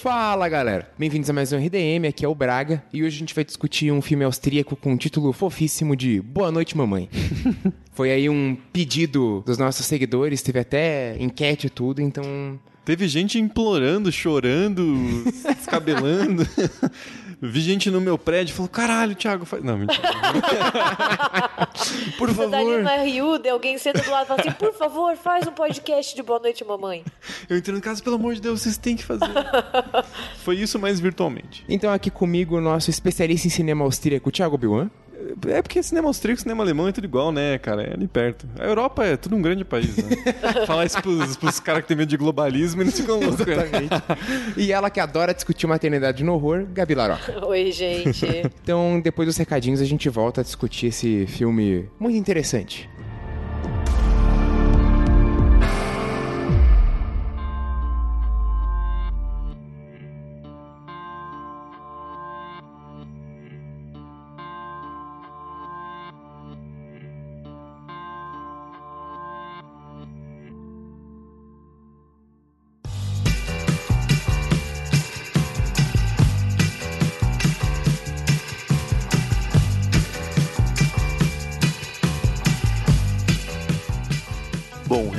Fala galera, bem-vindos a mais um RDM, aqui é o Braga e hoje a gente vai discutir um filme austríaco com um título fofíssimo de Boa Noite Mamãe. Foi aí um pedido dos nossos seguidores, teve até enquete e tudo, então Teve gente implorando, chorando, descabelando. Vi gente no meu prédio e falou: caralho, Thiago, faz. Não, mentira. por favor. Você tá ali na Riuda, alguém senta do lado e fala assim: por favor, faz um podcast de Boa Noite, Mamãe. Eu entrei no caso, pelo amor de Deus, vocês têm que fazer. Foi isso, mas virtualmente. Então, aqui comigo, o nosso especialista em cinema austríaco, Thiago Bilan. É porque cinema austríaco e cinema alemão é tudo igual, né, cara? É ali perto. A Europa é tudo um grande país, né? Falar isso pros, pros caras que têm medo de globalismo, eles ficam loucos. Né? Exatamente. e ela que adora discutir maternidade no horror, Gabi Laroca. Oi, gente. então, depois dos recadinhos, a gente volta a discutir esse filme muito interessante.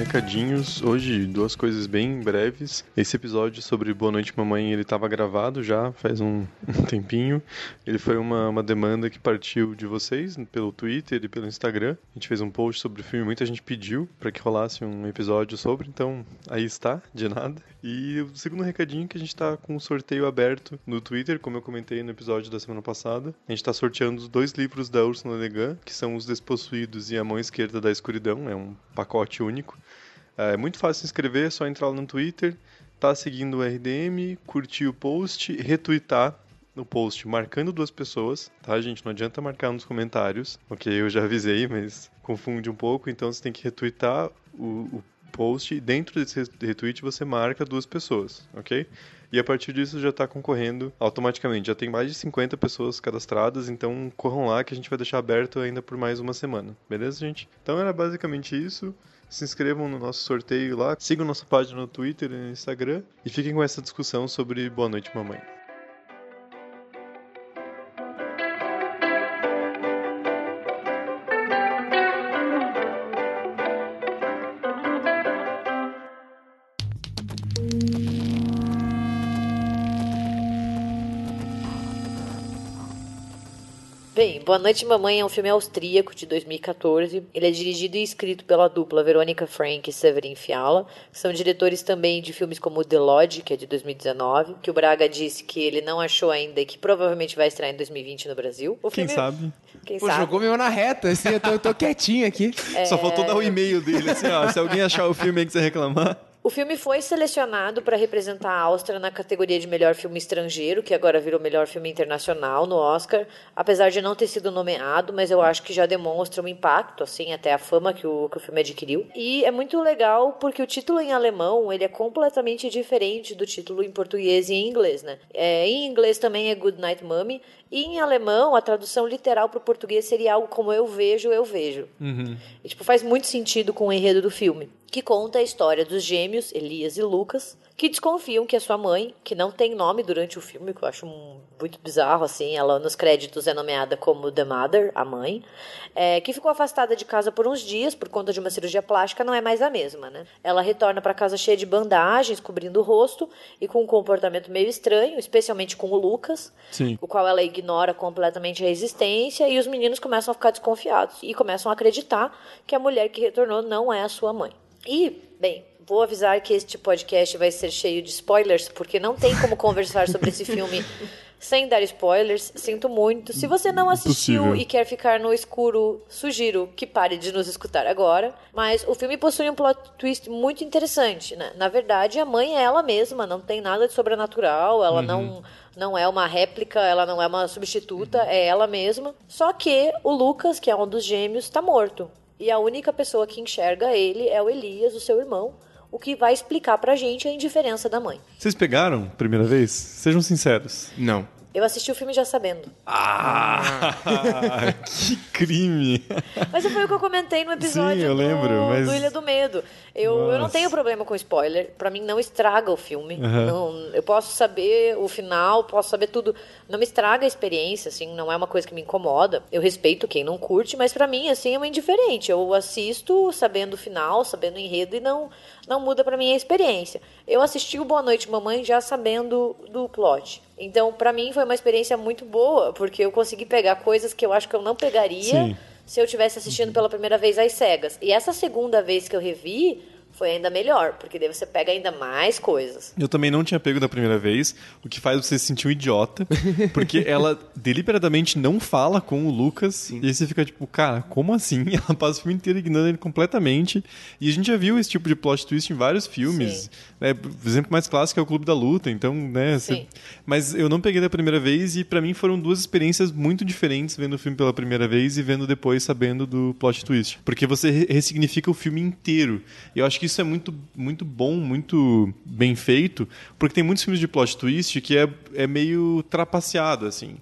Recadinhos. Hoje, duas coisas bem breves. Esse episódio sobre Boa Noite Mamãe, ele estava gravado já faz um, tempinho. Ele foi uma, uma demanda que partiu de vocês pelo Twitter e pelo Instagram. A gente fez um post sobre o filme, muita gente pediu para que rolasse um episódio sobre, então aí está, de nada. E o segundo recadinho é que a gente está com um sorteio aberto no Twitter, como eu comentei no episódio da semana passada. A gente está sorteando os dois livros da Ursula Le Guin, que são Os Despossuídos e A Mão Esquerda da Escuridão. É um pacote único. É muito fácil se inscrever, é só entrar lá no Twitter, tá seguindo o RDM, curtir o post, retweetar no post marcando duas pessoas, tá, gente? Não adianta marcar nos comentários, ok? Eu já avisei, mas confunde um pouco, então você tem que retweetar o, o post e dentro desse retweet você marca duas pessoas, ok? E a partir disso já está concorrendo automaticamente. Já tem mais de 50 pessoas cadastradas, então corram lá que a gente vai deixar aberto ainda por mais uma semana, beleza, gente? Então era basicamente isso se inscrevam no nosso sorteio lá, sigam nossa página no Twitter e no Instagram e fiquem com essa discussão sobre Boa Noite Mamãe. Boa Noite Mamãe é um filme austríaco de 2014. Ele é dirigido e escrito pela dupla Veronica Frank e Severin Fiala. São diretores também de filmes como The Lodge, que é de 2019, que o Braga disse que ele não achou ainda e que provavelmente vai estrear em 2020 no Brasil. O Quem filme... sabe? Quem Pô, sabe? jogou meio na reta, assim, eu tô, eu tô quietinho aqui. É... Só faltou dar o e-mail dele, assim, ó, se alguém achar o filme aí que você reclamar... O filme foi selecionado para representar a Áustria na categoria de melhor filme estrangeiro, que agora virou melhor filme internacional no Oscar, apesar de não ter sido nomeado, mas eu acho que já demonstra um impacto, assim, até a fama que o, que o filme adquiriu. E é muito legal porque o título em alemão ele é completamente diferente do título em português e em inglês, né? É, em inglês também é Good Night Mommy, e em alemão, a tradução literal para o português seria algo como eu vejo, eu vejo. Uhum. E, tipo, faz muito sentido com o enredo do filme, que conta a história dos gêmeos, Elias e Lucas, que desconfiam que a sua mãe, que não tem nome durante o filme, que eu acho muito bizarro, assim, ela nos créditos é nomeada como The Mother, a mãe, é, que ficou afastada de casa por uns dias por conta de uma cirurgia plástica, não é mais a mesma, né? Ela retorna para casa cheia de bandagens, cobrindo o rosto e com um comportamento meio estranho, especialmente com o Lucas, Sim. o qual ela ignora completamente a existência e os meninos começam a ficar desconfiados e começam a acreditar que a mulher que retornou não é a sua mãe. E, bem, vou avisar que este podcast vai ser cheio de spoilers, porque não tem como conversar sobre esse filme sem dar spoilers. Sinto muito. Se você não assistiu Impossível. e quer ficar no escuro, sugiro que pare de nos escutar agora. Mas o filme possui um plot twist muito interessante, né? Na verdade, a mãe é ela mesma, não tem nada de sobrenatural, ela não não é uma réplica, ela não é uma substituta, é ela mesma. Só que o Lucas, que é um dos gêmeos, está morto. E a única pessoa que enxerga ele é o Elias, o seu irmão, o que vai explicar pra gente a indiferença da mãe. Vocês pegaram primeira vez? Sejam sinceros. Não. Eu assisti o filme já sabendo. Ah, que crime! Mas foi o que eu comentei no episódio Sim, eu do, lembro, mas- do Ilha do Medo. Eu, eu não tenho problema com spoiler. Pra mim, não estraga o filme. Aham. Não- eu posso saber o final, posso saber tudo. Não me estraga a experiência, assim. Não é uma coisa que me incomoda. Eu respeito quem não curte, mas pra mim, assim, é uma indiferente. Eu assisto sabendo o final, sabendo o enredo e não, não muda pra mim a experiência. Eu assisti o Boa Noite Mamãe já sabendo do plot. Então, pra mim, foi uma experiência muito boa, porque eu consegui pegar coisas que eu acho que eu não pegaria Sim. se eu tivesse assistindo pela primeira vez às cegas. E essa segunda vez que eu revi foi ainda melhor, porque daí você pega ainda mais coisas. Eu também não tinha pego da primeira vez, o que faz você se sentir um idiota, porque ela deliberadamente não fala com o Lucas, e aí você fica tipo, cara, como assim? Ela passa o filme inteiro ignorando ele completamente, e a gente já viu esse tipo de plot twist em vários filmes, Sim. né? O exemplo mais clássico é o Clube da Luta, então, né? você- Sim. Mas eu não peguei da primeira vez, e pra mim foram duas experiências muito diferentes vendo o filme pela primeira vez e vendo depois sabendo do plot twist, porque você re- ressignifica o filme inteiro, e eu acho que isso é muito, muito bom, muito bem feito, porque tem muitos filmes de plot twist que é, é meio trapaceado, assim.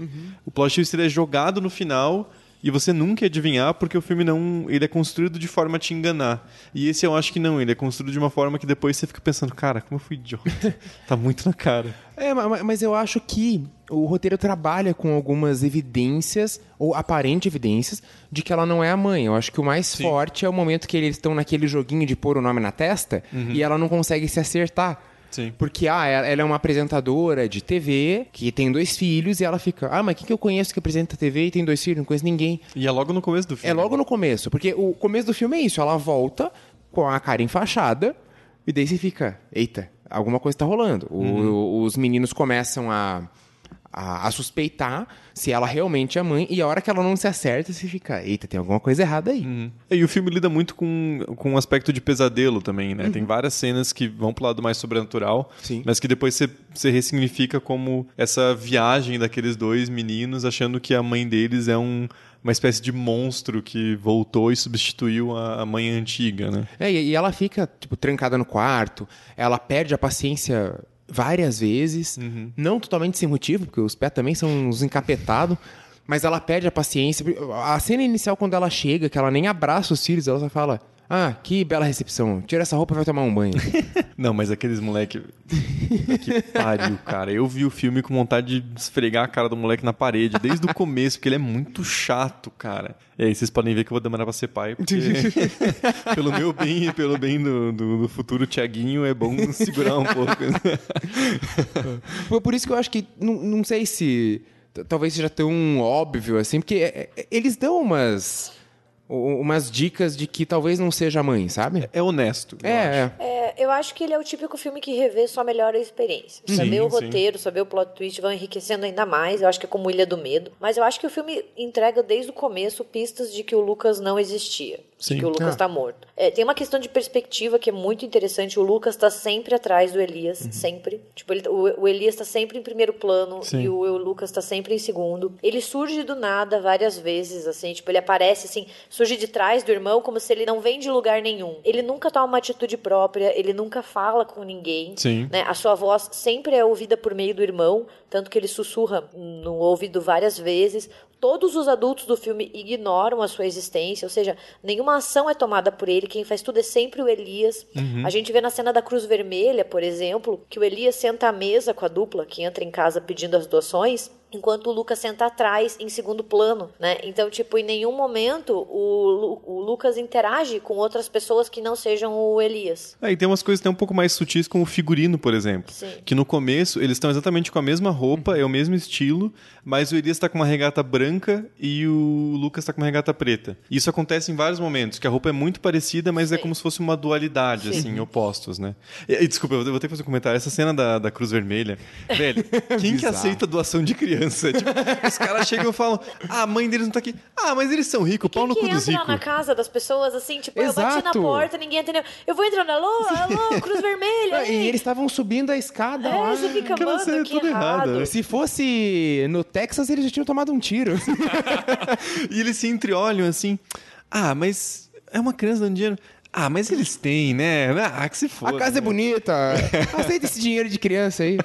O plot twist ele é jogado no final e você nunca ia adivinhar porque o filme não ele é construído de forma a te enganar. E esse eu acho que não, ele é construído de uma forforma que depois você fica pensando, cara, como eu fui idiota. tá muito na cara. É, ma- ma- mas eu acho que o roteiro trabalha com algumas evidências, ou aparentes evidências, de que ela não é a mãe. Eu acho que o mais forte é o momento que eles estão naquele joguinho de pôr o nome na testa e ela não consegue se acertar. Sim. Porque, ah, ela é uma apresentadora de TV que tem dois filhos e ela fica, ah, mas quem que eu conheço que apresenta TV e tem dois filhos? Não conheço ninguém. E é logo no começo do filme. É logo no começo, porque o começo do filme é isso, ela volta com a cara enfaixada e daí você fica, eita, alguma coisa tá rolando. O- Uhum. os meninos começam a, a, a suspeitar se ela realmente é mãe e a hora que ela não se acerta, você fica, eita, tem alguma coisa errada aí. Uhum. E o filme lida muito com, com um aspecto de pesadelo também, né? Tem várias cenas que vão pro lado mais sobrenatural, Sim. mas que depois você, você ressignifica como essa viagem daqueles dois meninos achando que a mãe deles é um, uma espécie de monstro que voltou e substituiu a, a mãe antiga, né? É, e ela fica, tipo, trancada no quarto, ela perde a paciência várias vezes, não totalmente sem motivo, porque os pés também são uns encapetados, mas ela perde a paciência. A cena inicial, quando ela chega, que ela nem abraça os filhos, ela só fala, ah, que bela recepção, tira essa roupa e vai tomar um banho. Não, mas aqueles moleque. que pariu, cara. Eu vi o filme com vontade de esfregar a cara do moleque na parede desde o começo, porque ele é muito chato, cara. E aí vocês podem ver que eu vou demorar pra ser pai, porque pelo meu bem e pelo bem do, do, do futuro Tiaguinho é bom segurar um pouco. Foi por isso que eu acho que, não, não sei se talvez seja tão óbvio assim, porque é, é, eles dão umas, umas dicas de que talvez não seja a mãe, sabe? É honesto. eu acho. É, é. É, eu acho que ele é o típico filme que revê só melhora a experiência. saber o sim. roteiro, saber o plot twist vão enriquecendo ainda mais. Eu acho que é como Ilha do Medo. Mas eu acho que o filme entrega desde o começo pistas de que o Lucas não existia. Sim. Que o Lucas Ah. tá morto. É, tem uma questão de perspectiva que é muito interessante. O Lucas tá sempre atrás do Elias. Uhum. Sempre. Tipo, ele- o, o Elias tá sempre em primeiro plano Sim. e o, o Lucas tá sempre em segundo. Ele surge do nada várias vezes, assim. Tipo, ele aparece, assim, surge de trás do irmão como se ele não vem de lugar nenhum. Ele nunca toma uma atitude própria, ele nunca fala com ninguém. Sim. né? A sua voz sempre é ouvida por meio do irmão, tanto que ele sussurra no ouvido várias vezes. Todos os adultos do filme ignoram a sua existência, ou seja, nenhuma ação é tomada por ele, quem faz tudo é sempre o Elias. A gente vê na cena da Cruz Vermelha, por exemplo, que o Elias senta à mesa com a dupla que entra em casa pedindo as doações, enquanto o Lucas senta atrás, em segundo plano, né? Então, tipo, em nenhum momento o, Lu- o Lucas interage com outras pessoas que não sejam o Elias. É, e tem umas coisas até um pouco mais sutis, como o figurino, por exemplo. Sim. Que no começo eles estão exatamente com a mesma roupa, é o mesmo estilo, mas o Elias está com uma regata branca e o Lucas está com uma regata preta. Isso acontece em vários momentos, que a roupa é muito parecida, mas é Sim. como se fosse uma dualidade, Sim. assim, opostos, né? E, e, desculpa, eu vou ter que fazer um comentário. Essa cena da, da Cruz Vermelha, velho, quem que aceita doação de criança? Tipo, os caras chegam e falam, ah, a mãe deles não tá aqui. Ah, mas eles são ricos, pau no que cu dos entra ricos. na casa das pessoas assim, tipo, eu bati na Exato. porta, ninguém atendeu. Eu vou entrando, alô, alô, Cruz Vermelha. E ei. eles estavam subindo a escada lá. É, você fica, cena mano, é que toda errado. errada. Se fosse no Texas, eles já tinham tomado um tiro. E eles se entreolham assim. Ah, mas é uma criança dando dinheiro. Ah, mas eles têm, né? Ah, que se A casa é né? bonita. Aceita esse dinheiro de criança aí.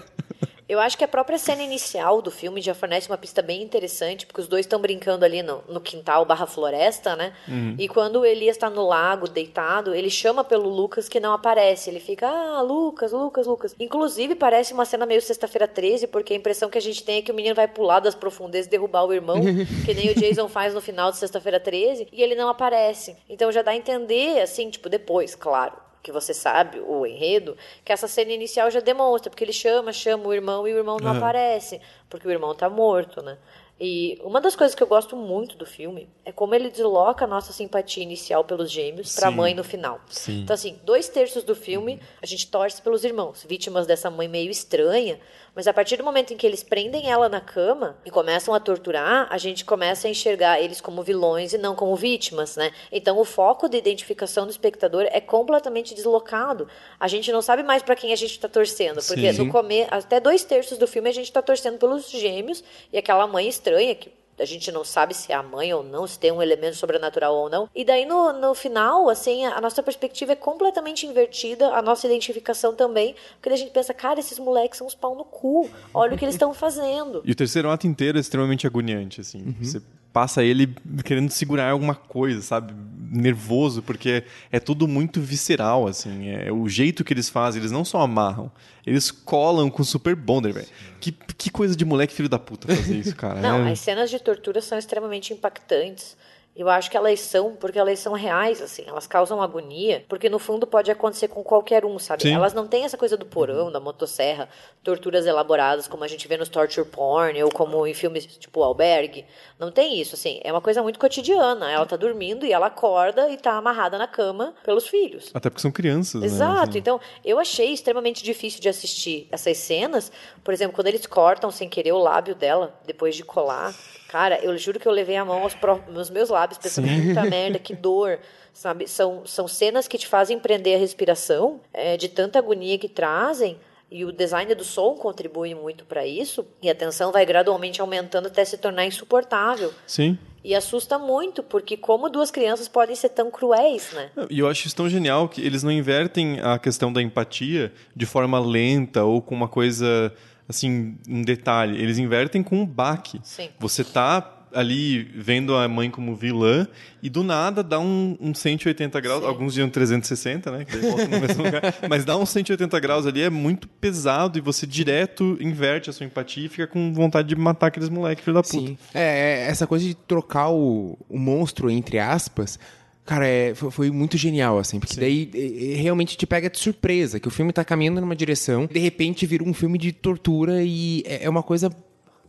Eu acho que a própria cena inicial do filme já fornece uma pista bem interessante, porque os dois estão brincando ali no, no quintal barra floresta, né? Uhum. E quando o Elias está no lago, deitado, ele chama pelo Lucas que não aparece. Ele fica, ah, Lucas, Lucas, Lucas. Inclusive, parece uma cena meio sexta-feira 13, porque a impressão que a gente tem é que o menino vai pular das profundezas e derrubar o irmão, que nem o Jason faz no final de sexta-feira 13, e ele não aparece. Então já dá a entender, assim, tipo, depois, claro que você sabe, o enredo, que essa cena inicial já demonstra, porque ele chama, chama o irmão e o irmão não Uhum. aparece, porque o irmão tá morto, né? E uma das coisas que eu gosto muito do filme é como ele desloca a nossa simpatia inicial pelos gêmeos pra Sim. mãe no final. Sim. Então, assim, dois terços do filme a gente torce pelos irmãos, vítimas dessa mãe meio estranha, mas a partir do momento em que eles prendem ela na cama e começam a torturar, a gente começa a enxergar eles como vilões e não como vítimas, né? Então o foco de identificação do espectador é completamente deslocado. A gente não sabe mais pra quem a gente tá torcendo, porque Sim. no come... até dois terços do filme a gente tá torcendo pelos gêmeos e aquela mãe estranha que a gente não sabe se é a mãe ou não, se tem um elemento sobrenatural ou não. E daí no, no final, assim, a, nossa perspectiva é completamente invertida, a nossa identificação também, porque a gente pensa, cara, esses moleques são uns pau no cu. Olha o que eles estão fazendo. E o terceiro ato inteiro é extremamente agoniante, assim. Você passa ele querendo segurar alguma coisa, sabe? Nervoso, porque é tudo muito visceral, assim. É o jeito que eles fazem, eles não só amarram, eles colam com super bonder, velho. Que, que coisa de moleque filho da puta fazer isso, cara. Não, É- as cenas de tortura são extremamente impactantes. Eu acho que elas são, porque elas são reais, assim, elas causam agonia, porque no fundo pode acontecer com qualquer um, sabe? Sim. Elas não têm essa coisa do porão, da motosserra, torturas elaboradas como a gente vê nos torture porn ou como em filmes tipo Albergue. Não tem isso, assim, é uma coisa muito cotidiana. Ela tá dormindo e ela acorda e tá amarrada na cama pelos filhos. Até porque são crianças, né? Exato. assim. Então, eu achei extremamente difícil de assistir essas cenas. Por exemplo, quando eles cortam sem querer o lábio dela, depois de colar. Cara, eu juro que eu levei a mão aos, pró- aos meus lábios, pensando, puta merda, que dor. Sabe? São, são cenas que te fazem prender a respiração, é, de tanta agonia que trazem. E o design do som contribui muito para isso. E a tensão vai gradualmente aumentando até se tornar insuportável. Sim. E assusta muito, porque como duas crianças podem ser tão cruéis, né? E eu acho isso tão genial que eles não invertem a questão da empatia de forma lenta ou com uma coisa, assim, um detalhe. Eles invertem com um baque. Sim. Você tá ali vendo a mãe como vilã e do nada dá um, um 180 graus, Sim. alguns diziam 360, né? Que daí volta no mesmo lugar. Mas dá um 180 graus ali, é muito pesado e você direto inverte a sua empatia e fica com vontade de matar aqueles moleques, filho da puta. Sim. É, é, essa coisa de trocar o, o monstro, entre aspas, cara, é, foi, muito genial, assim, porque daí é, é, realmente te pega de surpresa, que o filme tá caminhando numa direção, de repente vira um filme de tortura e é, é uma coisa.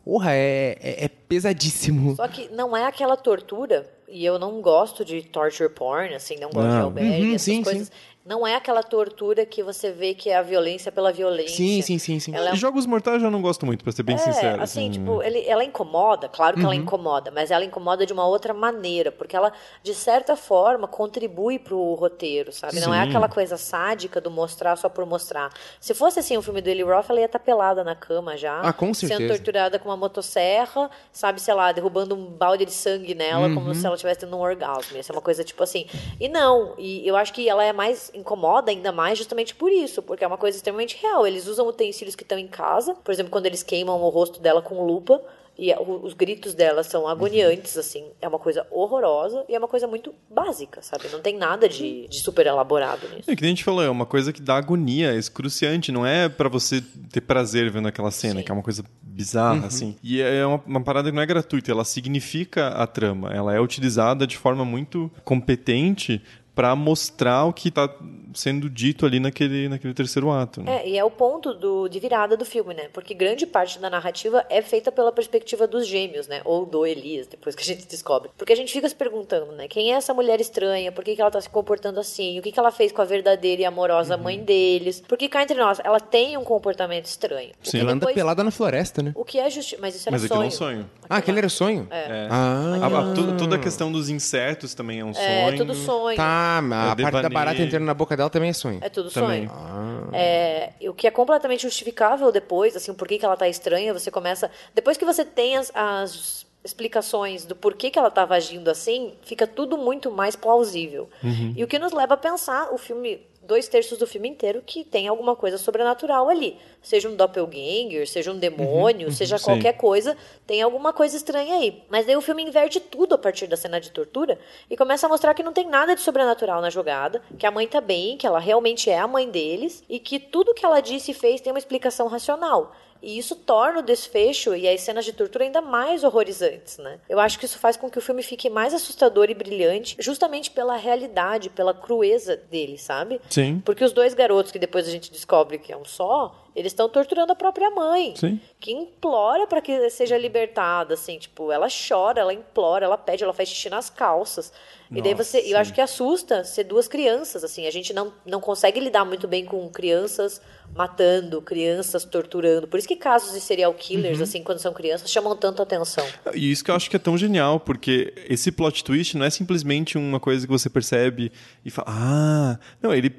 Porra, é, é, é pesadíssimo. Só que não é aquela tortura, e eu não gosto de torture porn, assim, não gosto de Não. albergue, Uhum, essas sim, coisas. Não é aquela tortura que você vê que é a violência pela violência. Sim, sim, sim, sim. Ela é E Jogos Mortais eu não gosto muito, pra ser bem é, sincero. assim, tipo, ele, ela incomoda, claro que Uhum. ela incomoda, mas ela incomoda de uma outra maneira, porque ela, de certa forma, contribui pro roteiro, sabe? Não é Sim. aquela coisa sádica do mostrar só por mostrar. Se fosse assim o filme do Eli Roth, ela ia estar pelada na cama já. Ah, com Sendo certeza. torturada com uma motosserra, sabe, sei lá, derrubando um balde de sangue nela, Uhum. como se ela estivesse tendo um orgasmo. Ia ser uma coisa tipo assim. E não, e eu acho que ela é mais, incomoda ainda mais justamente por isso, porque é uma coisa extremamente real. Eles usam utensílios que estão em casa, por exemplo, quando eles queimam o rosto dela com lupa. E os gritos dela são agoniantes, assim. É uma coisa horrorosa e é uma coisa muito básica, sabe? Não tem nada de, de super elaborado nisso. É que a gente falou, é uma coisa que dá agonia, é excruciante, não é pra você ter prazer vendo aquela cena, Sim. que é uma coisa bizarra, assim. E é uma, uma parada que não é gratuita, ela significa a trama, ela é utilizada de forma muito competente pra mostrar o que tá sendo dito ali naquele, naquele terceiro ato. Né? É, e é o ponto do, de virada do filme, né? Porque grande parte da narrativa é feita pela perspectiva dos gêmeos, né? Ou do Elias, depois que a gente descobre. Porque a gente fica se perguntando, né? Quem é essa mulher estranha? Por que, que ela tá se comportando assim? O que, que ela fez com a verdadeira e amorosa Uhum. mãe deles? Porque cá entre nós, ela tem um comportamento estranho. Sim. Ela anda depois- pelada na floresta, né? O que é justi... Mas isso era Mas aquilo é sonho. um sonho. Ah, aquele era sonho? É. Ah, A- a- toda, toda a questão dos insetos também é um sonho. É, tudo sonho. tá. A É parte da barata entrando na boca dela também é sonho. É tudo Também. sonho. É, o que é completamente justificável depois, assim, o porquê que ela tá estranha, você começa. Depois que você tem as, as explicações do porquê que ela estava agindo assim, fica tudo muito mais plausível. E o que nos leva a pensar, o filme dois terços do filme inteiro que tem alguma coisa sobrenatural ali. Seja um doppelganger, seja um demônio, seja sim. qualquer coisa, tem alguma coisa estranha aí. Mas daí o filme inverte tudo a partir da cena de tortura e começa a mostrar que não tem nada de sobrenatural na jogada, que a mãe tá bem, que ela realmente é a mãe deles e que tudo que ela disse e fez tem uma explicação racional. E isso torna o desfecho e as cenas de tortura ainda mais horrorizantes, né? Eu acho que isso faz com que o filme fique mais assustador e brilhante, justamente pela realidade, pela crueza dele, sabe? Sim. Porque os dois garotos que depois a gente descobre que é um só, eles estão torturando a própria mãe. Sim. Que implora para que seja libertada, assim, tipo, ela chora, ela implora, ela pede, ela faz xixi nas calças. e daí Nossa, você, eu acho que assusta ser duas crianças, assim, a gente não, não consegue lidar muito bem com crianças matando, crianças torturando. Por isso que casos de serial killers, Uhum. assim, quando são crianças, chamam tanto atenção. E isso que eu acho que é tão genial, porque esse plot twist não é simplesmente uma coisa que você percebe e fala, ah, não, ele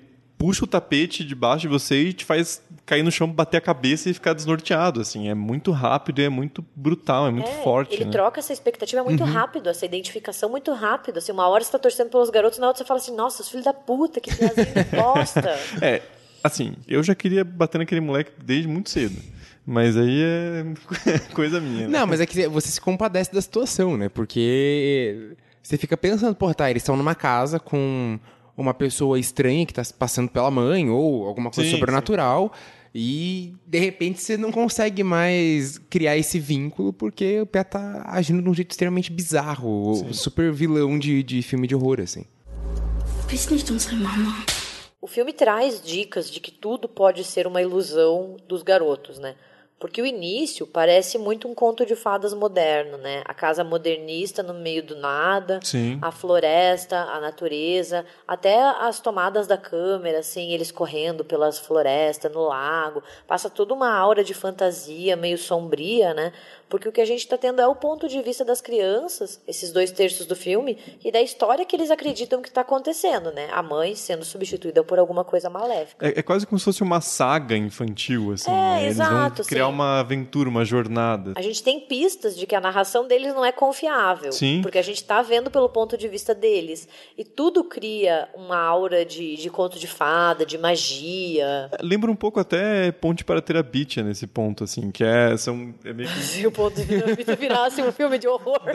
puxa o tapete debaixo de você e te faz cair no chão, bater a cabeça e ficar desnorteado, assim, é muito rápido e é muito brutal, é muito É, forte, Ele né? troca essa expectativa muito rápido, essa identificação muito rápido. Assim, uma hora você tá torcendo pelos garotos, na outra você fala assim, nossa, os filhos da puta, que bosta. É, assim, eu já queria bater naquele moleque desde muito cedo. Mas aí é coisa minha. né? Não, mas é que você se compadece da situação, né? Porque você fica pensando, pô, tá, eles estão numa casa com uma pessoa estranha que tá se passando pela mãe ou alguma coisa Sim, sobrenatural. E de repente você não consegue mais criar esse vínculo porque o pé tá agindo de um jeito extremamente bizarro, o super vilão de, de filme de horror, assim. Mama. O filme traz dicas de que tudo pode ser uma ilusão dos garotos, né? Porque o início parece muito um conto de fadas moderno, né? A casa modernista no meio do nada, Sim. a floresta, a natureza, até as tomadas da câmera, assim, eles correndo pelas florestas, no lago. Passa toda uma aura de fantasia meio sombria, né? Porque o que a gente está tendo é o ponto de vista das crianças, esses dois terços do filme, e da história que eles acreditam que está acontecendo, né? A mãe sendo substituída por alguma coisa maléfica. É, é quase como se fosse uma saga infantil, assim. É, né? Eles exato, vão criar sim. Uma aventura, uma jornada. A gente tem pistas de que a narração deles não é confiável. Sim. Porque a gente está vendo pelo ponto de vista deles. E tudo cria uma aura de, de conto de fada, de magia. Lembra um pouco até Ponte para Terabitia nesse ponto, assim, que é, são, é meio que Se o ponto de vista virasse um filme de horror.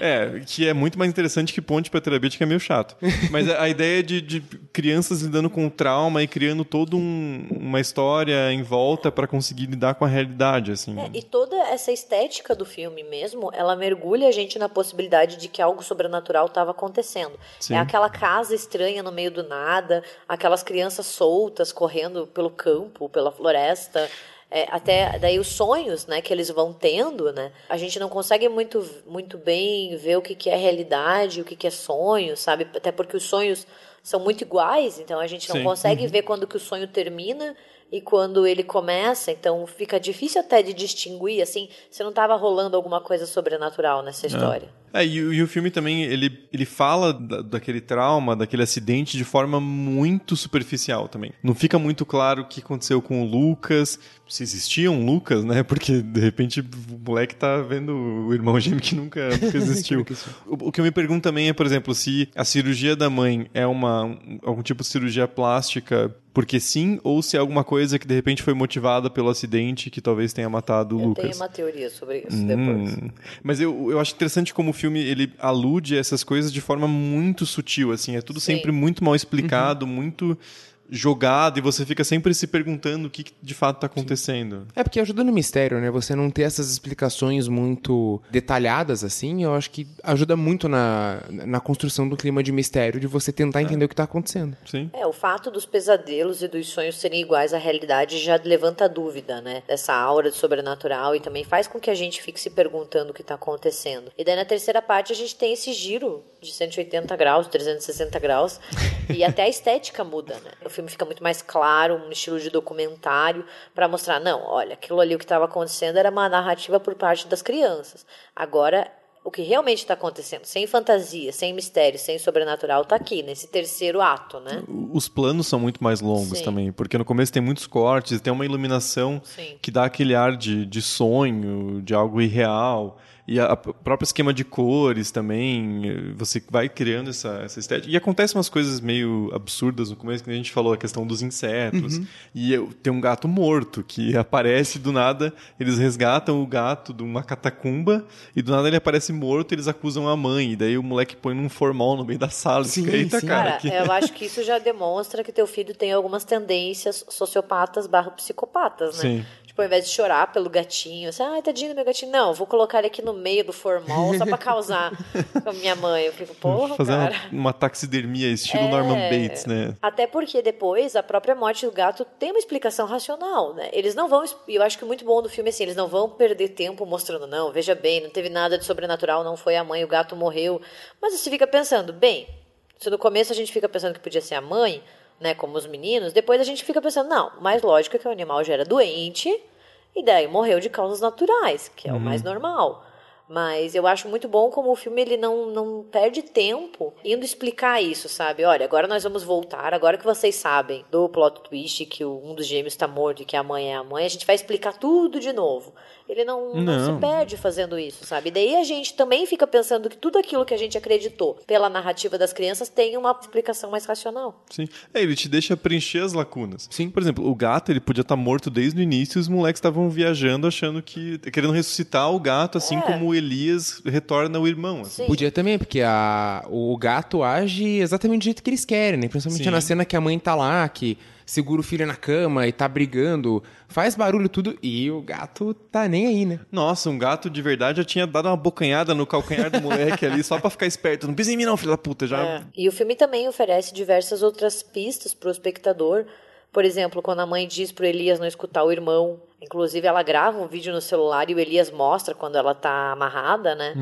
É, que é muito mais interessante que Ponte para Terabit, que é meio chato. Mas a, a ideia de, de crianças lidando com trauma e criando toda um- uma história em volta para conseguir lidar com a realidade, assim. É, e toda essa estética do filme mesmo, ela mergulha a gente na possibilidade de que algo sobrenatural estava acontecendo. Sim. É aquela casa estranha no meio do nada, aquelas crianças soltas correndo pelo campo, pela floresta. É, até daí os sonhos né, que eles vão tendo, né? A gente não consegue muito, muito bem ver o que, que é realidade, o que, que é sonho, sabe? Até porque os sonhos são muito iguais, então a gente não Sim. consegue ver quando que o sonho termina e quando ele começa, então fica difícil até de distinguir, assim, se não estava rolando alguma coisa sobrenatural nessa história. É, e, o- e o filme também, ele, ele fala da- daquele trauma, daquele acidente de forma muito superficial também. Não fica muito claro o que aconteceu com o Lucas, se existia um Lucas, né? Porque, de repente, o moleque tá vendo o irmão gêmeo que nunca, nunca existiu. o, o que eu me pergunto também é, por exemplo, se a cirurgia da mãe é uma, um- algum tipo de cirurgia plástica porque sim, ou se é alguma coisa que, de repente, foi motivada pelo acidente que talvez tenha matado o Eu Lucas. tenho uma teoria sobre isso depois. Hum. Mas eu, eu acho interessante como o filme ele alude a essas coisas de forma muito sutil, assim, é tudo Sim. sempre muito mal explicado, muito jogado e você fica sempre se perguntando o que, que de fato está acontecendo. É porque ajuda no mistério, né? Você não ter essas explicações muito detalhadas assim, eu acho que ajuda muito na, na construção do clima de mistério, de você tentar entender o que tá acontecendo. Sim. É, o fato dos pesadelos e dos sonhos serem iguais à realidade já levanta a dúvida, né? Dessa aura de sobrenatural e também faz com que a gente fique se perguntando o que está acontecendo. E daí na terceira parte a gente tem esse giro de 180 graus, 360 graus, e até a estética muda, né? O filme fica muito mais claro, um estilo de documentário, para mostrar, não, olha, aquilo ali o que estava acontecendo era uma narrativa por parte das crianças. Agora o que realmente está acontecendo, sem fantasia, sem mistério, sem sobrenatural, está aqui, nesse terceiro ato, né? Os planos são muito mais longos Sim. também, porque no começo tem muitos cortes, tem uma iluminação Sim. que dá aquele ar de, de sonho, de algo irreal. E a, a próprio esquema de cores também, você vai criando essa, essa estética. E acontecem umas coisas meio absurdas no começo, que a gente falou, a questão dos insetos. Uhum. E eu, tem um gato morto que aparece do nada, eles resgatam o gato de uma catacumba e do nada ele aparece morto e eles acusam a mãe. E daí o moleque põe num formal no meio da sala. e Sim, fica, Eita, sim. cara. Cara, que- eu acho que isso já demonstra que teu filho tem algumas tendências sociopatas barra psicopatas, né? Sim. Tipo, ao invés de chorar pelo gatinho, assim, ai, tadinho do meu gatinho. Não, vou colocar ele aqui no meio do formal só pra causar com a minha mãe. Eu fico, porra, Fazer cara. uma, uma taxidermia estilo É. Norman Bates, né? Até porque depois a própria morte do gato tem uma explicação racional, né? Eles não vão, e eu acho que muito bom do filme assim, eles não vão perder tempo mostrando não, veja bem, não teve nada de sobrenatural, não foi a mãe, o gato morreu. Mas você fica pensando, bem, se no começo a gente fica pensando que podia ser a mãe, né, como os meninos, depois a gente fica pensando, não, mais lógico é que o animal já era doente e daí morreu de causas naturais, que é o mais normal. Mas eu acho muito bom como o filme ele não, não perde tempo indo explicar isso, sabe? Olha, agora nós vamos voltar, agora que vocês sabem do plot twist que um dos gêmeos está morto e que a mãe é a mãe, a gente vai explicar tudo de novo. Ele não, não. Não. se perde fazendo isso, sabe? Daí a gente também fica pensando que tudo aquilo que a gente acreditou pela narrativa das crianças tem uma explicação mais racional. Sim. É, ele te deixa preencher as lacunas. Sim. Por exemplo, o gato, ele podia estar morto desde o início e os moleques estavam viajando achando que... querendo ressuscitar o gato, assim É. como o Elias retorna o irmão. assim. Sim. Podia também, porque a, o gato age exatamente do jeito que eles querem, né? Principalmente Sim. na cena que a mãe tá lá, que segura o filho na cama e tá brigando, faz barulho tudo, e o gato tá nem aí, né? Nossa, um gato de verdade já tinha dado uma bocanhada no calcanhar do moleque ali, só pra ficar esperto. Não pisa em mim não, filho da puta. Já... É. E o filme também oferece diversas outras pistas pro espectador. Por exemplo, quando a mãe diz pro Elias não escutar o irmão. Inclusive, ela grava um vídeo no celular e o Elias mostra quando ela tá amarrada, né?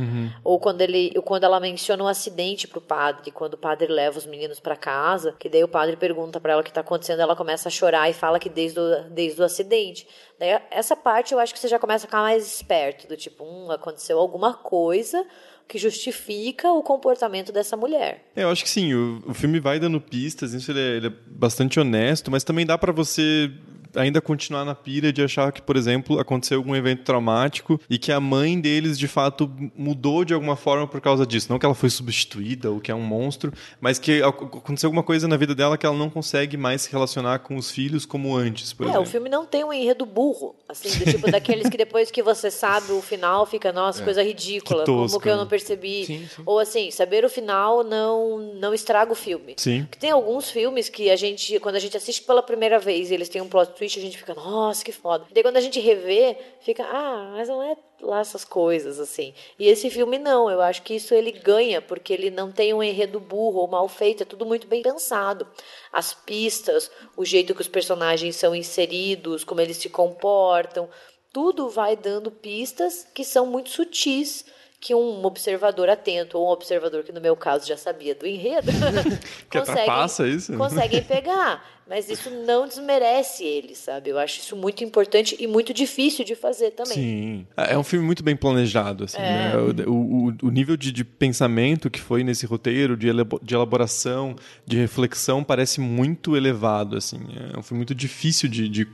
Ou quando, ele, ou quando ela menciona um acidente pro padre, quando o padre leva os meninos pra casa, que daí o padre pergunta pra ela o que tá acontecendo, ela começa a chorar e fala que desde o, desde o acidente. Daí, essa parte eu acho que você já começa a ficar mais esperto, do tipo, hum, aconteceu alguma coisa que justifica o comportamento dessa mulher. É, eu acho que sim, o, o filme vai dando pistas, isso ele é, ele é bastante honesto, mas também dá pra você ainda continuar na pira de achar que, por exemplo, aconteceu algum evento traumático e que a mãe deles de fato mudou de alguma forma por causa disso. Não que ela foi substituída ou que é um monstro, mas que ac- aconteceu alguma coisa na vida dela que ela não consegue mais se relacionar com os filhos como antes, por é, exemplo. o filme não tem um enredo burro, assim, do tipo daqueles que depois que você sabe o final fica, nossa, coisa ridícula, Que tosco, como que eu né? não percebi. Sim, sim. Ou assim, saber o final não não estraga o filme. Sim. Porque tem alguns filmes que a gente, quando a gente assiste pela primeira vez e eles têm um plot twist, a gente fica, nossa, que foda. E daí quando a gente revê, fica, ah, mas não é lá essas coisas, assim. E esse filme não, eu acho que isso ele ganha, porque ele não tem um enredo burro ou mal feito, é tudo muito bem pensado. As pistas, o jeito que os personagens são inseridos, como eles se comportam, tudo vai dando pistas que são muito sutis que um observador atento ou um observador que no meu caso já sabia do enredo Que atrapassa isso? conseguem pegar mas isso não desmerece ele sabe eu acho isso muito importante e muito difícil de fazer também Sim. É um filme muito bem planejado, assim, É. né? O, o, o nível de, de pensamento que foi nesse roteiro, de, de elaboração, de reflexão, parece muito elevado, assim. É um filme muito difícil de, de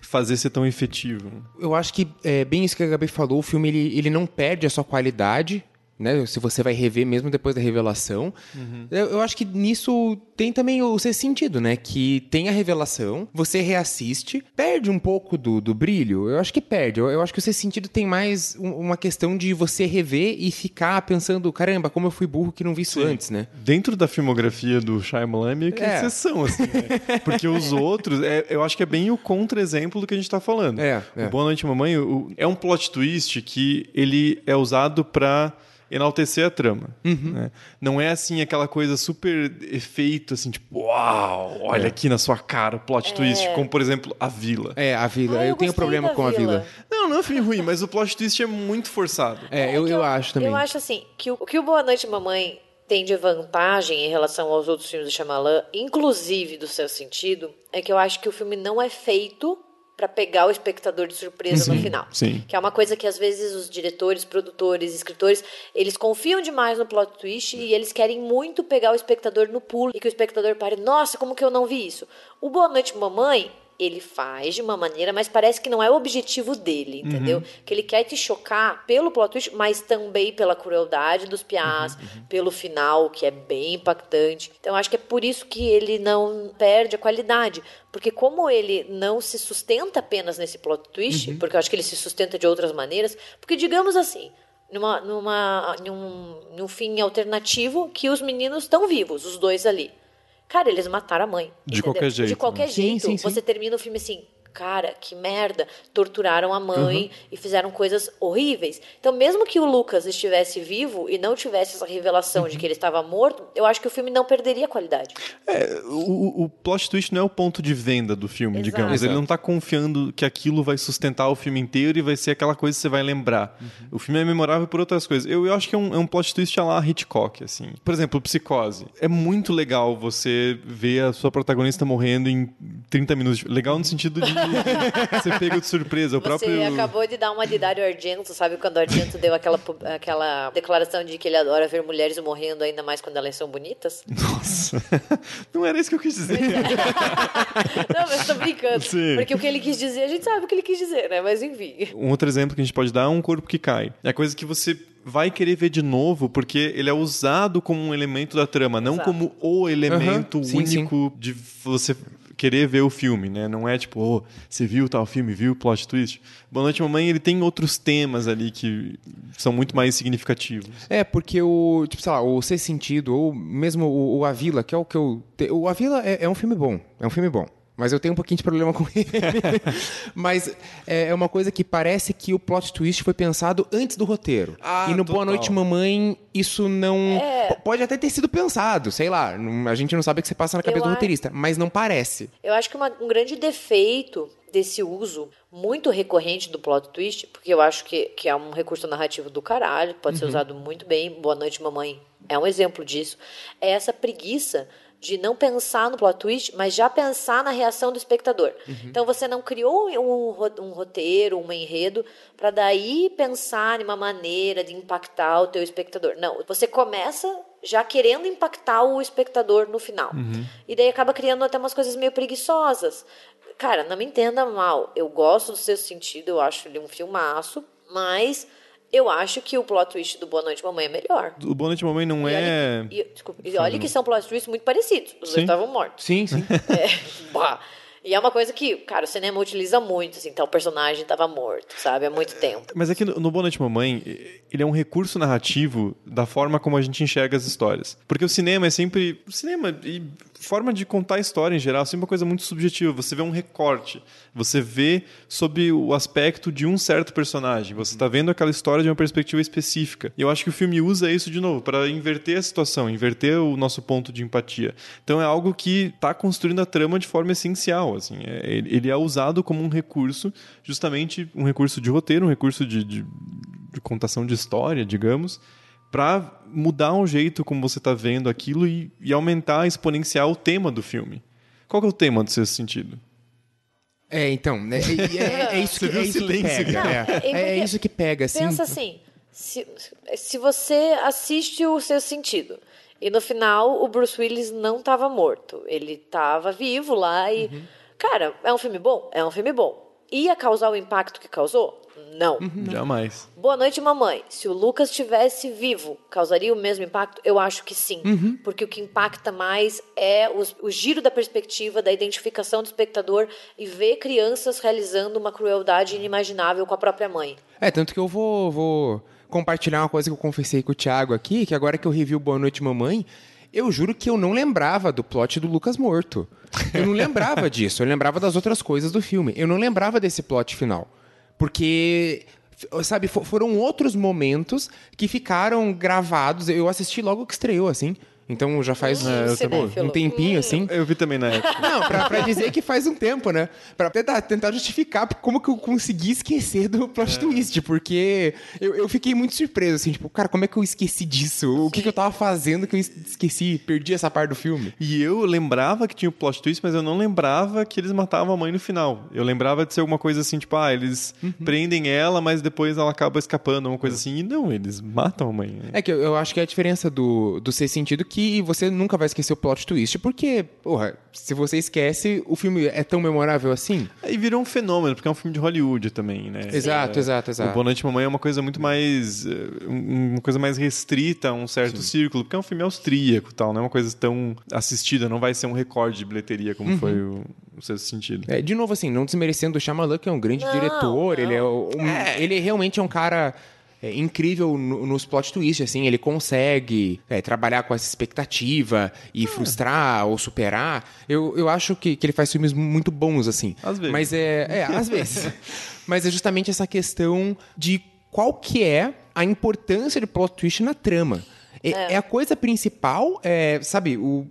fazer ser tão efetivo. Eu acho que é bem isso que a Gabi falou, o filme ele, ele não perde a sua qualidade, né? Se você vai rever mesmo depois da revelação. Eu, eu acho que nisso tem também o seu sentido, né? Que tem a revelação, você reassiste, perde um pouco do, do brilho. Eu acho que perde. Eu, eu acho que o seu sentido tem mais um- uma questão de você rever e ficar pensando, caramba, como eu fui burro que não vi isso antes, né? Dentro da filmografia do Shyamalan é meio que É. exceção, assim, né? Porque os outros, é- eu acho que é bem o contra-exemplo do que a gente tá falando. É, é. O Boa Noite Mamãe o- é um plot twist que ele é usado pra enaltecer a trama. Uhum. né? Não é assim aquela coisa super efeito, assim, tipo, uau, olha aqui na sua cara o plot twist, como por exemplo A Vila. É, a vila. Ah, eu, tenho gostei problema com a vila. Não, não é um filme ruim, mas o plot twist é muito forçado. É, eu, que eu acho também. Eu acho assim, que o, o que o Boa Noite Mamãe tem de vantagem em relação aos outros filmes do Shyamalan, inclusive do seu sentido, é que eu acho que o filme não é feito pra pegar o espectador de surpresa no final. sim. Que é uma coisa que às vezes os diretores, produtores, escritores, eles confiam demais no plot twist e eles querem muito pegar o espectador no pulo e que o espectador pare, nossa, como que eu não vi isso? O Boa Noite Mamãe, ele faz de uma maneira, mas parece que não é o objetivo dele, entendeu? Que ele quer te chocar pelo plot twist, mas também pela crueldade dos piás, pelo final, que é bem impactante. Então acho que é por isso que ele não perde a qualidade. Porque como ele não se sustenta apenas nesse plot twist, porque eu acho que ele se sustenta de outras maneiras, porque digamos assim, numa, numa, num, num fim alternativo que os meninos estão vivos, os dois ali. Cara, eles mataram a mãe. De entendeu? qualquer jeito, De qualquer né? Sim, jeito. sim, sim. Você termina o filme assim. Cara, que merda. Torturaram a mãe e fizeram coisas horríveis. Então, mesmo que o Lucas estivesse vivo e não tivesse essa revelação de que ele estava morto, eu acho que o filme não perderia a qualidade. É, o, o plot twist não é o ponto de venda do filme, Exato. digamos. Ele Exato. não tá confiando que aquilo vai sustentar o filme inteiro e vai ser aquela coisa que você vai lembrar. O filme é memorável por outras coisas. Eu, eu acho que é um, é um plot twist a lá Hitchcock, assim. Por exemplo, Psicose. É muito legal você ver a sua protagonista morrendo em 30 minutos. Legal no sentido de você pega de surpresa. O Você próprio... acabou de dar uma de Dario Argento, sabe? Quando o Argento deu aquela, aquela declaração de que ele adora ver mulheres morrendo, ainda mais quando elas são bonitas. Nossa. não era isso que eu quis dizer. Não, mas tô brincando. Sim. Porque o que ele quis dizer, a gente sabe o que ele quis dizer, né? Mas enfim. Um outro exemplo que a gente pode dar é um corpo que cai. É coisa que você vai querer ver de novo porque ele é usado como um elemento da trama, não Exato. como o elemento sim, único de você querer ver o filme, né? Não é tipo, oh, você viu tal filme, viu o plot twist. Boa Noite Mamãe, ele tem outros temas ali que são muito mais significativos. É, porque o, tipo, sei lá, o Ser Sentido, ou mesmo o, o A Vila, que é o que eu. te- O A Vila é, é um filme bom. É um filme bom. Mas eu tenho um pouquinho de problema com ele. Mas é, é uma coisa que parece que o plot twist foi pensado antes do roteiro. Ah, e no Boa total. Noite Mamãe, isso não. P- Pode até ter sido pensado, sei lá. A gente não sabe o que se passa na cabeça Eu do roteirista, mas não parece. Eu acho que uma- um grande defeito desse uso muito recorrente do plot twist, porque eu acho que, que é um recurso narrativo do caralho, pode ser usado muito bem. Boa Noite, Mamãe é um exemplo disso. É essa preguiça de não pensar no plot twist, mas já pensar na reação do espectador. Então você não criou um, um roteiro, um enredo, para daí pensar em uma maneira de impactar o teu espectador. Não, você começa já querendo impactar o espectador no final. E daí acaba criando até umas coisas meio preguiçosas. Cara, não me entenda mal. Eu gosto do seu sentido, eu acho ele um filmaço, mas eu acho que o plot twist do Boa Noite Mamãe é melhor. O Boa Noite Mamãe não E é... olha, e, desculpa, e olha que são plot twists muito parecidos. Os Sim. dois estavam mortos. Sim, sim. É, bah. E é uma coisa que, cara, o cinema utiliza muito, assim, então o personagem estava morto, sabe, há muito tempo. Mas é que no no Boa Noite Mamãe, ele é um recurso narrativo da forma como a gente enxerga as histórias. Porque o cinema é sempre... O cinema e forma de contar a história em geral é sempre uma coisa muito subjetiva. Você vê um recorte. Você vê sob o aspecto de um certo personagem. Você está vendo aquela história de uma perspectiva específica. E eu acho que o filme usa isso de novo para inverter a situação, inverter o nosso ponto de empatia. Então é algo que está construindo a trama de forma essencial. Assim. É- ele é usado como um recurso, justamente um recurso de roteiro, um recurso de, de, de contação de história, digamos, para mudar o jeito como você está vendo aquilo e, e aumentar, exponenciar o tema do filme. Qual que é o tema do sexto sentido? É, então, é, é- é- é isso que, é isso que silêncio, pega. cara? é. Não, é É, isso que pega, assim. Pensa assim, se, se você assiste o seu sentido e no final o Bruce Willis não estava morto, ele estava vivo lá e, cara, é um filme bom? É um filme bom. Ia causar o impacto que causou? Não. Jamais. Boa noite, mamãe. Se o Lucas estivesse vivo, causaria o mesmo impacto? Eu acho que sim. Porque o que impacta mais é os- o, giro da perspectiva, da identificação do espectador e ver crianças realizando uma crueldade inimaginável com a própria mãe. É, tanto que eu vou, vou compartilhar uma coisa que eu confessei com o Thiago aqui, que agora que eu revi o Boa Noite Mamãe, eu juro que eu não lembrava do plot do Lucas morto. Eu não lembrava disso, eu lembrava das outras coisas do filme. Eu não lembrava desse plot final. Porque, sabe, fo- foram outros momentos que ficaram gravados. Eu assisti logo que estreou, assim. Então já faz Hum, um tempinho, Hum. assim. Eu vi também na época. Não, pra, pra dizer que faz um tempo, né? Pra tentar, tentar justificar como que eu consegui esquecer do plot twist, porque eu, eu fiquei muito surpreso, assim, tipo, cara, como é que eu esqueci disso? O que, que eu tava fazendo que eu es- esqueci, perdi essa parte do filme? E eu lembrava que tinha o plot twist, mas eu não lembrava que eles matavam a mãe no final. Eu lembrava de ser alguma coisa assim, tipo, ah, eles prendem ela, mas depois ela acaba escapando, uma coisa assim. E não, eles matam a mãe. É que eu, eu acho que é a diferença do, do ser sentido que que você nunca vai esquecer o plot twist, porque, porra, se você esquece, o filme é tão memorável assim. Aí virou um fenômeno, porque é um filme de Hollywood também, né? Exato, É, exato, exato. O Boa Noite Mamãe é uma coisa muito mais. eh, um- uma coisa mais restrita a um certo círculo, porque é um filme austríaco e tal, não é uma coisa tão assistida, não vai ser um recorde de bilheteria como foi o, o sexto sentido. É, de novo, assim, não desmerecendo o Shyamalan, que é um grande Não, diretor, não. ele é um- ele realmente é um cara é, incrível no- nos plot twists, assim, ele consegue é, trabalhar com essa expectativa e frustrar ou superar. Eu, eu acho que, que ele faz filmes muito bons, assim. Às vezes. Mas é, é às vezes. Mas é justamente essa questão de qual que é a importância de plot twist na trama. É, é a coisa principal, é, sabe, o,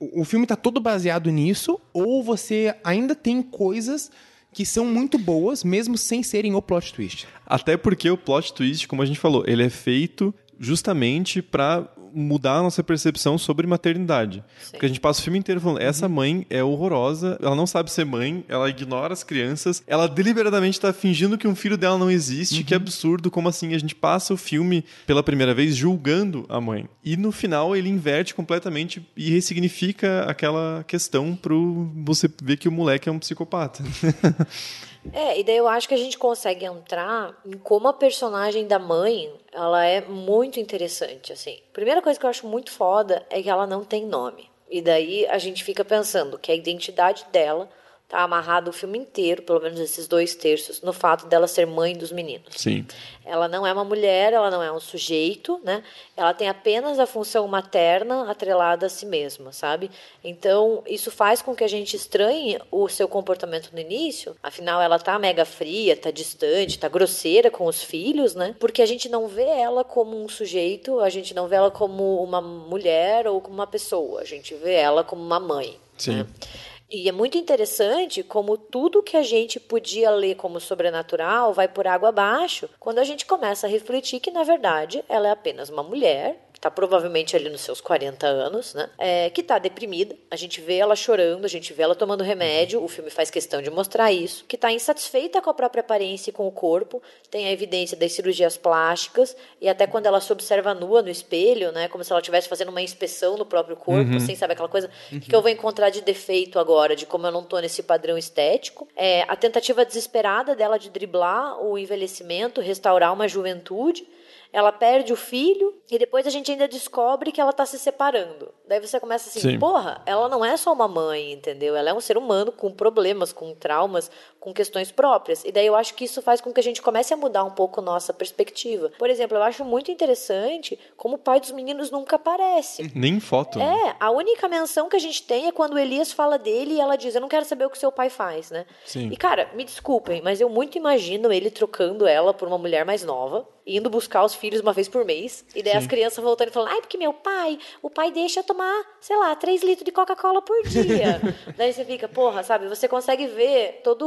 o o filme tá todo baseado nisso, ou você ainda tem coisas que são muito boas, mesmo sem serem o plot twist. Até porque o plot twist, como a gente falou, ele é feito justamente pra mudar a nossa percepção sobre maternidade. Porque a gente passa o filme inteiro falando, essa mãe é horrorosa, ela não sabe ser mãe, ela ignora as crianças, ela deliberadamente tá fingindo que um filho dela não existe, que absurdo, como assim? A gente passa o filme pela primeira vez julgando a mãe. E no final ele inverte completamente e ressignifica aquela questão pro você ver que o moleque é um psicopata. É, e daí eu acho que a gente consegue entrar em como a personagem da mãe, ela é muito interessante, assim. Primeira coisa que eu acho muito foda é que ela não tem nome. E daí a gente fica pensando que a identidade dela tá amarrada o filme inteiro, pelo menos esses dois terços, no fato dela ser mãe dos meninos. Sim. Ela não é uma mulher, ela não é um sujeito, né? Ela tem apenas a função materna atrelada a si mesma, sabe? Então, isso faz com que a gente estranhe o seu comportamento no início. Afinal, ela tá mega fria, tá distante, tá grosseira com os filhos, né? Porque a gente não vê ela como um sujeito, a gente não vê ela como uma mulher ou como uma pessoa. A gente vê ela como uma mãe. Sim. né? E é muito interessante como tudo que a gente podia ler como sobrenatural vai por água abaixo quando a gente começa a refletir que, na verdade, ela é apenas uma mulher, está provavelmente ali nos seus 40 anos, né? É, que está deprimida. A gente vê ela chorando, a gente vê ela tomando remédio, o filme faz questão de mostrar isso, que está insatisfeita com a própria aparência e com o corpo, tem a evidência das cirurgias plásticas, e até quando ela se observa nua no espelho, né? Como se ela estivesse fazendo uma inspeção no próprio corpo, assim, sabe aquela coisa? O que, que eu vou encontrar de defeito agora, de como eu não tô nesse padrão estético? É, a tentativa desesperada dela de driblar o envelhecimento, restaurar uma juventude. Ela perde o filho e depois a gente ainda descobre que ela tá se separando. Daí você começa assim, Sim. porra, ela não é só uma mãe, entendeu? Ela é um ser humano com problemas, com traumas, com questões próprias. E daí eu acho que isso faz com que a gente comece a mudar um pouco nossa perspectiva. Por exemplo, eu acho muito interessante como o pai dos meninos nunca aparece. Nem foto. né? É, a única menção que a gente tem é quando o Elias fala dele e ela diz: Eu não quero saber o que seu pai faz, né? Sim. E, cara, me desculpem, mas eu muito imagino ele trocando ela por uma mulher mais nova, indo buscar os filhos uma vez por mês, e daí as crianças voltando e falando: Ai, porque meu pai, o pai deixa eu tomar, sei lá, 3 litros de Coca-Cola por dia. daí você fica, porra, sabe? Você consegue ver todo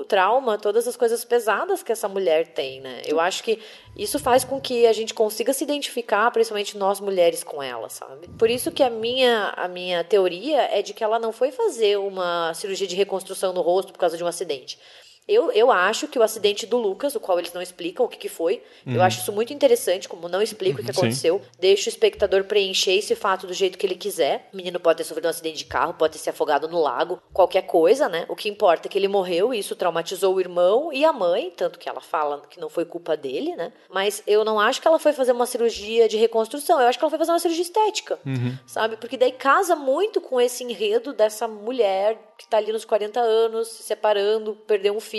o trauma, todas as coisas pesadas que essa mulher tem, né? Eu acho que isso faz com que a gente consiga se identificar, principalmente nós mulheres, com ela, sabe? Por isso que a minha, a minha teoria é de que ela não foi fazer uma cirurgia de reconstrução no rosto por causa de um acidente. Eu, eu acho que o acidente do Lucas, o qual eles não explicam o que, que foi, eu acho isso muito interessante, como não explica o que Sim. aconteceu. Deixa o espectador preencher esse fato do jeito que ele quiser. O menino pode ter sofrido um acidente de carro, pode ter se afogado no lago, qualquer coisa, né? O que importa é que ele morreu e isso traumatizou o irmão e a mãe, tanto que ela fala que não foi culpa dele, né? Mas eu não acho que ela foi fazer uma cirurgia de reconstrução, eu acho que ela foi fazer uma cirurgia estética, sabe? Porque daí casa muito com esse enredo dessa mulher que tá ali nos 40 anos, se separando, perdeu um filho,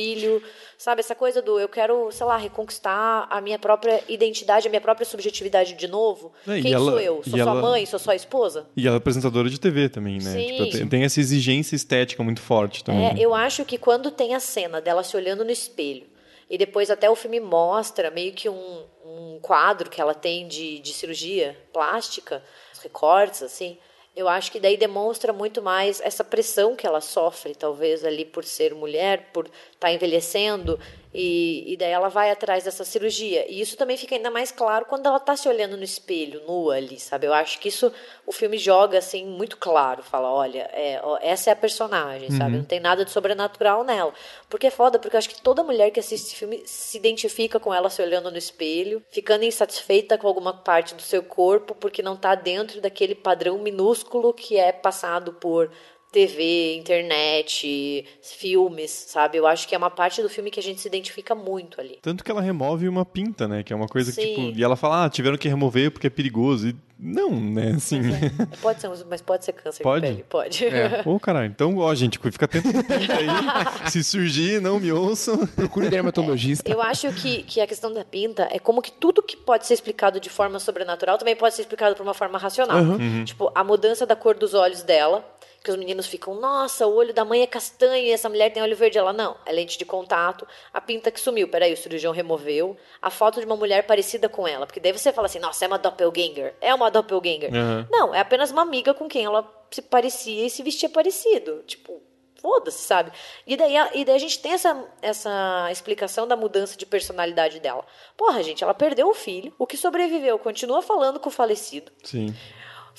sabe? Essa coisa do eu quero, sei lá, reconquistar a minha própria identidade, a minha própria subjetividade de novo. É, Quem ela- sou eu? Sou sua ela- mãe? Sou sua esposa? E ela é apresentadora de TV também, né? Sim. Tipo, tem, tem essa exigência estética muito forte também. É, eu acho que quando tem a cena dela se olhando no espelho e depois até o filme mostra meio que um, um quadro que ela tem de, de cirurgia plástica, os recortes, assim, eu acho que daí demonstra muito mais essa pressão que ela sofre, talvez ali por ser mulher, por estar envelhecendo E, e daí ela vai atrás dessa cirurgia. E isso também fica ainda mais claro quando ela tá se olhando no espelho, nua ali, sabe? Eu acho que isso o filme joga assim muito claro. Fala, olha, é, ó, essa é a personagem, sabe? Não tem nada de sobrenatural nela. Porque é foda, porque eu acho que toda mulher que assiste esse filme se identifica com ela se olhando no espelho, ficando insatisfeita com alguma parte do seu corpo, porque não tá dentro daquele padrão minúsculo que é passado por TV, internet, filmes, sabe? Eu acho que é uma parte do filme que a gente se identifica muito ali. Tanto que ela remove uma pinta, né? Que é uma coisa que, Sim. tipo. E ela fala, ah, tiveram que remover porque é perigoso. E não, né? Assim. Pode ser, mas pode ser câncer Pode? de pele, pode. É. Ô, caralho. Então, ó, gente, fica atento aí. Se surgir, não me ouçam. Procure dermatologista. Eu acho que, que a questão da pinta é como que tudo que pode ser explicado de forma sobrenatural também pode ser explicado por uma forma racional. Tipo, a mudança da cor dos olhos dela, que os meninos ficam, nossa, o olho da mãe é castanho e essa mulher tem olho verde. Ela, não, é lente de contato. A pinta que sumiu, peraí, o cirurgião removeu. A foto de uma mulher parecida com ela, porque daí você fala assim, nossa, é uma doppelganger. É uma doppelganger. Aham. Não, é apenas uma amiga com quem ela se parecia e se vestia parecido. Tipo, foda-se, sabe? E daí, a- e daí a gente tem essa, essa explicação da mudança de personalidade dela. Porra, gente, ela perdeu o filho, o que sobreviveu continua falando com o falecido. Sim.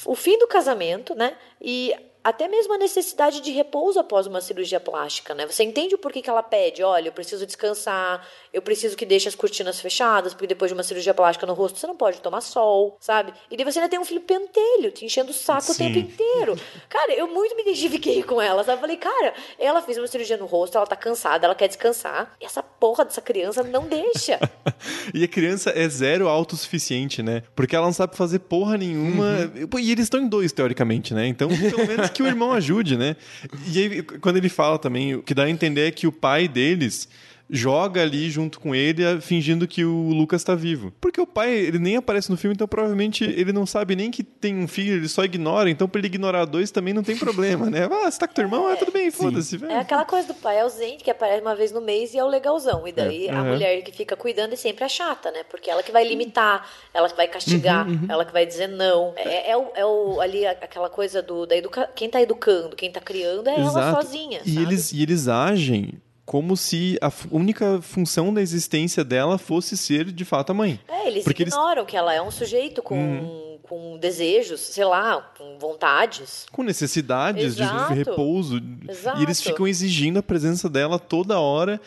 O fim do casamento, né? E até mesmo a necessidade de repouso após uma cirurgia plástica, né? Você entende o porquê que ela pede? Olha, eu preciso descansar, eu preciso que deixe as cortinas fechadas, porque depois de uma cirurgia plástica no rosto você não pode tomar sol, sabe? E daí você ainda tem um filho pentelho, te enchendo o saco o Sim. tempo inteiro. Cara, eu muito me identifiquei com ela, sabe? Falei, cara, ela fez uma cirurgia no rosto, ela tá cansada, ela quer descansar, e essa porra dessa criança não deixa. E a criança é zero autossuficiente, né? Porque ela não sabe fazer porra nenhuma. Pô, E eles estão em dois, teoricamente, né? Então, pelo menos que o irmão ajude, né? E aí, quando ele fala também, o que dá a entender é que o pai deles joga ali junto com ele, fingindo que o Lucas tá vivo. Porque o pai, ele nem aparece no filme, então provavelmente ele não sabe nem que tem um filho, ele só ignora. Então, pra ele ignorar dois também não tem problema, né? Ah, você tá com teu irmão? Ah, tudo bem, foda-se. É aquela coisa do pai ausente que aparece uma vez no mês e é o legalzão. E daí É. a Uhum. mulher que fica cuidando é sempre a chata, né? Porque ela que vai limitar, ela que vai castigar, Uhum, ela que vai dizer não. É, é o, é o- ali a- aquela coisa do da educa... quem tá educando, quem tá criando é ela Exato. sozinha. E sabe? eles, e eles agem como se a única função da existência dela fosse ser de fato a mãe. É, eles Porque eles- Uhum. ignoram que ela é um sujeito com, com desejos, sei lá, com vontades. Com necessidades Exato. de repouso. Exato. E eles ficam exigindo a presença dela toda hora,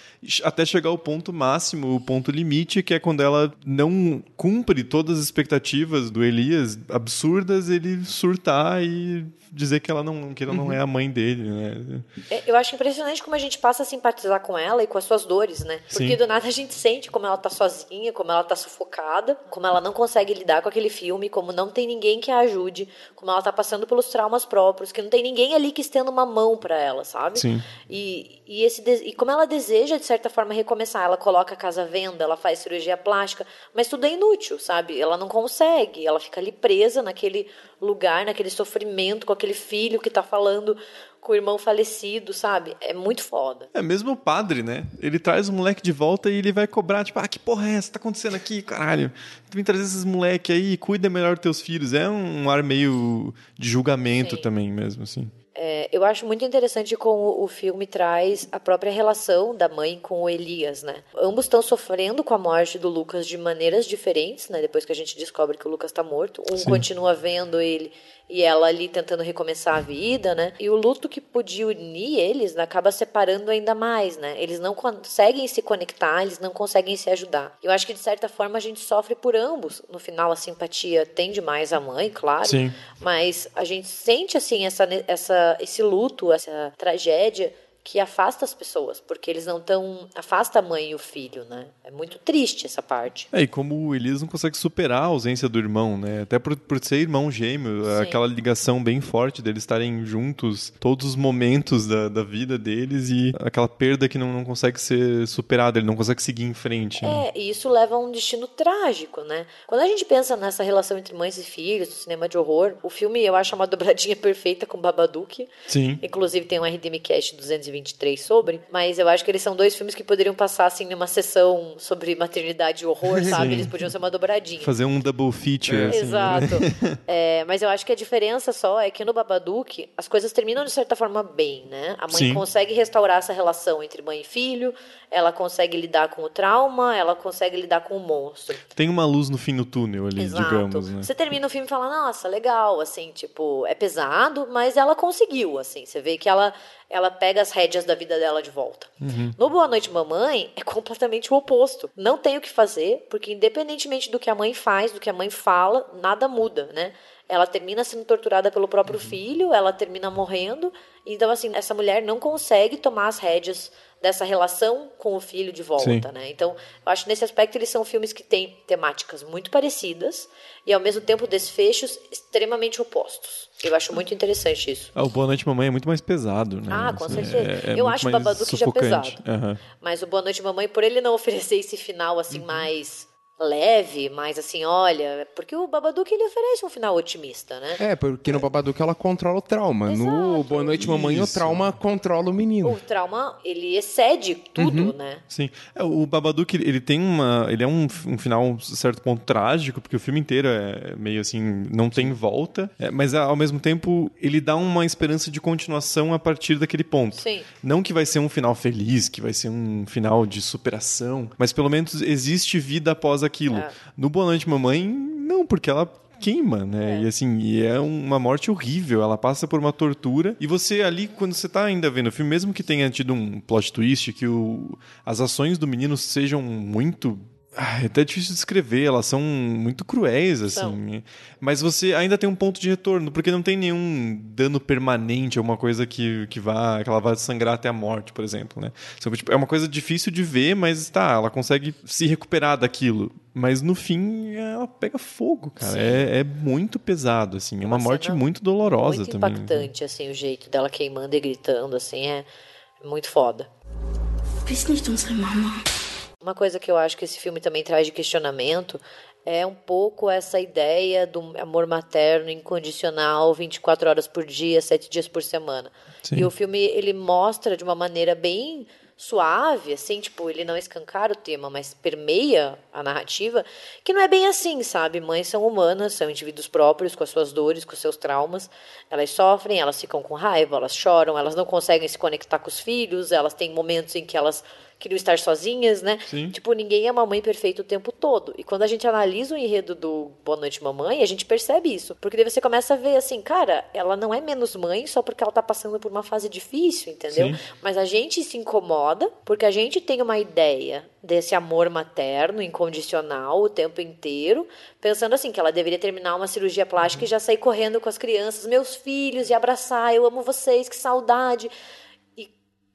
até chegar ao ponto máximo, o ponto limite, que é quando ela não cumpre todas as expectativas do Elias absurdas, ele surtar e dizer que ela não, que ela Uhum. não é a mãe dele, né? É, Eu acho impressionante como a gente passa a simpatizar com ela e com as suas dores, né? Porque Sim. do nada a gente sente como ela tá sozinha, como ela tá sufocada, como ela não consegue lidar com aquele filme, como não tem ninguém que a ajude, como ela tá passando pelos traumas próprios, que não tem ninguém ali que estenda uma mão pra ela, sabe? Sim. E, e, esse, e como ela deseja, de certa forma, recomeçar. Ela coloca a casa à venda, ela faz cirurgia plástica, mas tudo é inútil, sabe? Ela não consegue, ela fica ali presa naquele lugar, naquele sofrimento, com aquele filho que tá falando com o irmão falecido, sabe? É muito foda. É mesmo o padre, né? Ele traz o moleque de volta e ele vai cobrar, tipo, ah, que porra é essa? Tá acontecendo aqui, caralho? Tu vem trazer esses moleque aí, cuida melhor dos teus filhos. É um ar meio de julgamento Sim. também mesmo, assim. É, eu acho muito interessante como o filme traz a própria relação da mãe com o Elias, né? Ambos estão sofrendo com a morte do Lucas de maneiras diferentes, né? Depois que a gente descobre que o Lucas tá morto. Um continua vendo ele e ela ali tentando recomeçar a vida, né? E o luto que podia unir eles né, acaba separando ainda mais, né? Eles não conseguem se conectar, eles não conseguem se ajudar. Eu acho que de certa forma a gente sofre por ambos. No final a simpatia tende mais à mãe, claro. Sim. Mas a gente sente assim essa, essa, esse luto, essa tragédia que afasta as pessoas, porque eles não estão. afasta a mãe e o filho, né? É muito triste essa parte. É, e como o Elias não consegue superar a ausência do irmão, né? Até por, por ser irmão gêmeo, Sim. aquela ligação bem forte deles estarem juntos todos os momentos da, da vida deles e aquela perda que não, não consegue ser superada, ele não consegue seguir em frente. né? É, e isso leva a um destino trágico, né? Quando a gente pensa nessa relação entre mães e filhos, no cinema de horror, o filme eu acho uma dobradinha perfeita com Babadook. Sim. Inclusive tem um RDM Cast 220 2023 sobre, mas eu acho que eles são dois filmes que poderiam passar assim numa sessão sobre maternidade e horror, sabe? Eles podiam ser uma dobradinha. Fazer um double feature. assim, né? Exato. É, mas eu acho que a diferença só é que no Babadook as coisas terminam de certa forma bem, né? A mãe Sim. consegue restaurar essa relação entre mãe e filho, ela consegue lidar com o trauma, ela consegue lidar com o monstro. Tem uma luz no fim do túnel ali, Exato. digamos, né? Você termina o filme e fala, nossa, legal, assim, tipo, é pesado, mas ela conseguiu, assim. Você vê que ela, ela pega as rédeas da vida dela de volta. Uhum. No Boa Noite Mamãe, é completamente o oposto. Não tem o que fazer, porque independentemente do que a mãe faz, do que a mãe fala, nada muda, né? Ela termina sendo torturada pelo próprio Uhum. filho, ela termina morrendo. Então, assim, essa mulher não consegue tomar as rédeas dessa relação com o filho de volta, Sim. né? Então, eu acho que nesse aspecto eles são filmes que têm temáticas muito parecidas e ao mesmo tempo desfechos extremamente opostos. Eu acho muito interessante isso. Ah, o Boa Noite Mamãe é muito mais pesado, né? Ah, com Assim, certeza. é- é eu acho o Babadook já pesado. Aham. Mas o Boa Noite Mamãe, por ele não oferecer esse final Uhum. assim mais leve, mais assim, olha, porque o Babadook ele oferece um final otimista, né? É, porque no Babadook ela controla o trauma. No Exato. Boa Noite Mamãe, o trauma controla o menino. O trauma, ele excede tudo, Uhum. né? Sim. É, O Babadook, ele ele tem uma. Ele é um, um final, um certo ponto trágico, porque o filme inteiro é meio assim, não tem volta. É, mas ao mesmo tempo, ele dá uma esperança de continuação a partir daquele ponto. Sim. Não que vai ser um final feliz, que vai ser um final de superação, mas pelo menos existe vida após aquilo. É. No Boa Noite Mamãe, não, porque ela queima, né? É. E assim, e é uma morte horrível, ela passa por uma tortura. E você ali, quando você tá ainda vendo o filme, mesmo que tenha tido um plot twist, que o, as ações do menino sejam muito. Ah, É até difícil de descrever, elas são muito cruéis, assim. São. Mas você ainda tem um ponto de retorno, porque não tem nenhum dano permanente, alguma coisa que, que vá, que ela vá sangrar até a morte, por exemplo, né? Tipo, é uma coisa difícil de ver, mas tá, ela consegue se recuperar daquilo. Mas no fim, ela pega fogo, cara. É, é muito pesado, assim. É uma Uma morte muito dolorosa muito também. né? impactante, assim, o jeito dela queimando e gritando, assim, é muito foda. Du bist nicht unsere Mama. Uma coisa que eu acho que esse filme também traz de questionamento é um pouco essa ideia do amor materno incondicional, 24 horas por dia, 7 dias por semana. Sim. E o filme ele mostra de uma maneira bem suave, assim, tipo, ele não escancara o tema, mas permeia a narrativa, que não é bem assim, sabe? Mães são humanas, são indivíduos próprios, com as suas dores, com os seus traumas. Elas sofrem, elas ficam com raiva, elas choram, elas não conseguem se conectar com os filhos, elas têm momentos em que elas queriam estar sozinhas, né? Sim. Tipo, ninguém é uma mãe perfeita o tempo todo. E quando a gente analisa o enredo do Boa Noite Mamãe, a gente percebe isso. Porque daí você começa a ver assim, cara, ela não é menos mãe só porque ela tá passando por uma fase difícil, entendeu? Sim. Mas a gente se incomoda porque a gente tem uma ideia desse amor materno incondicional o tempo inteiro, pensando assim que ela deveria terminar uma cirurgia plástica e já sair correndo com as crianças, meus filhos e abraçar, eu amo vocês, que saudade.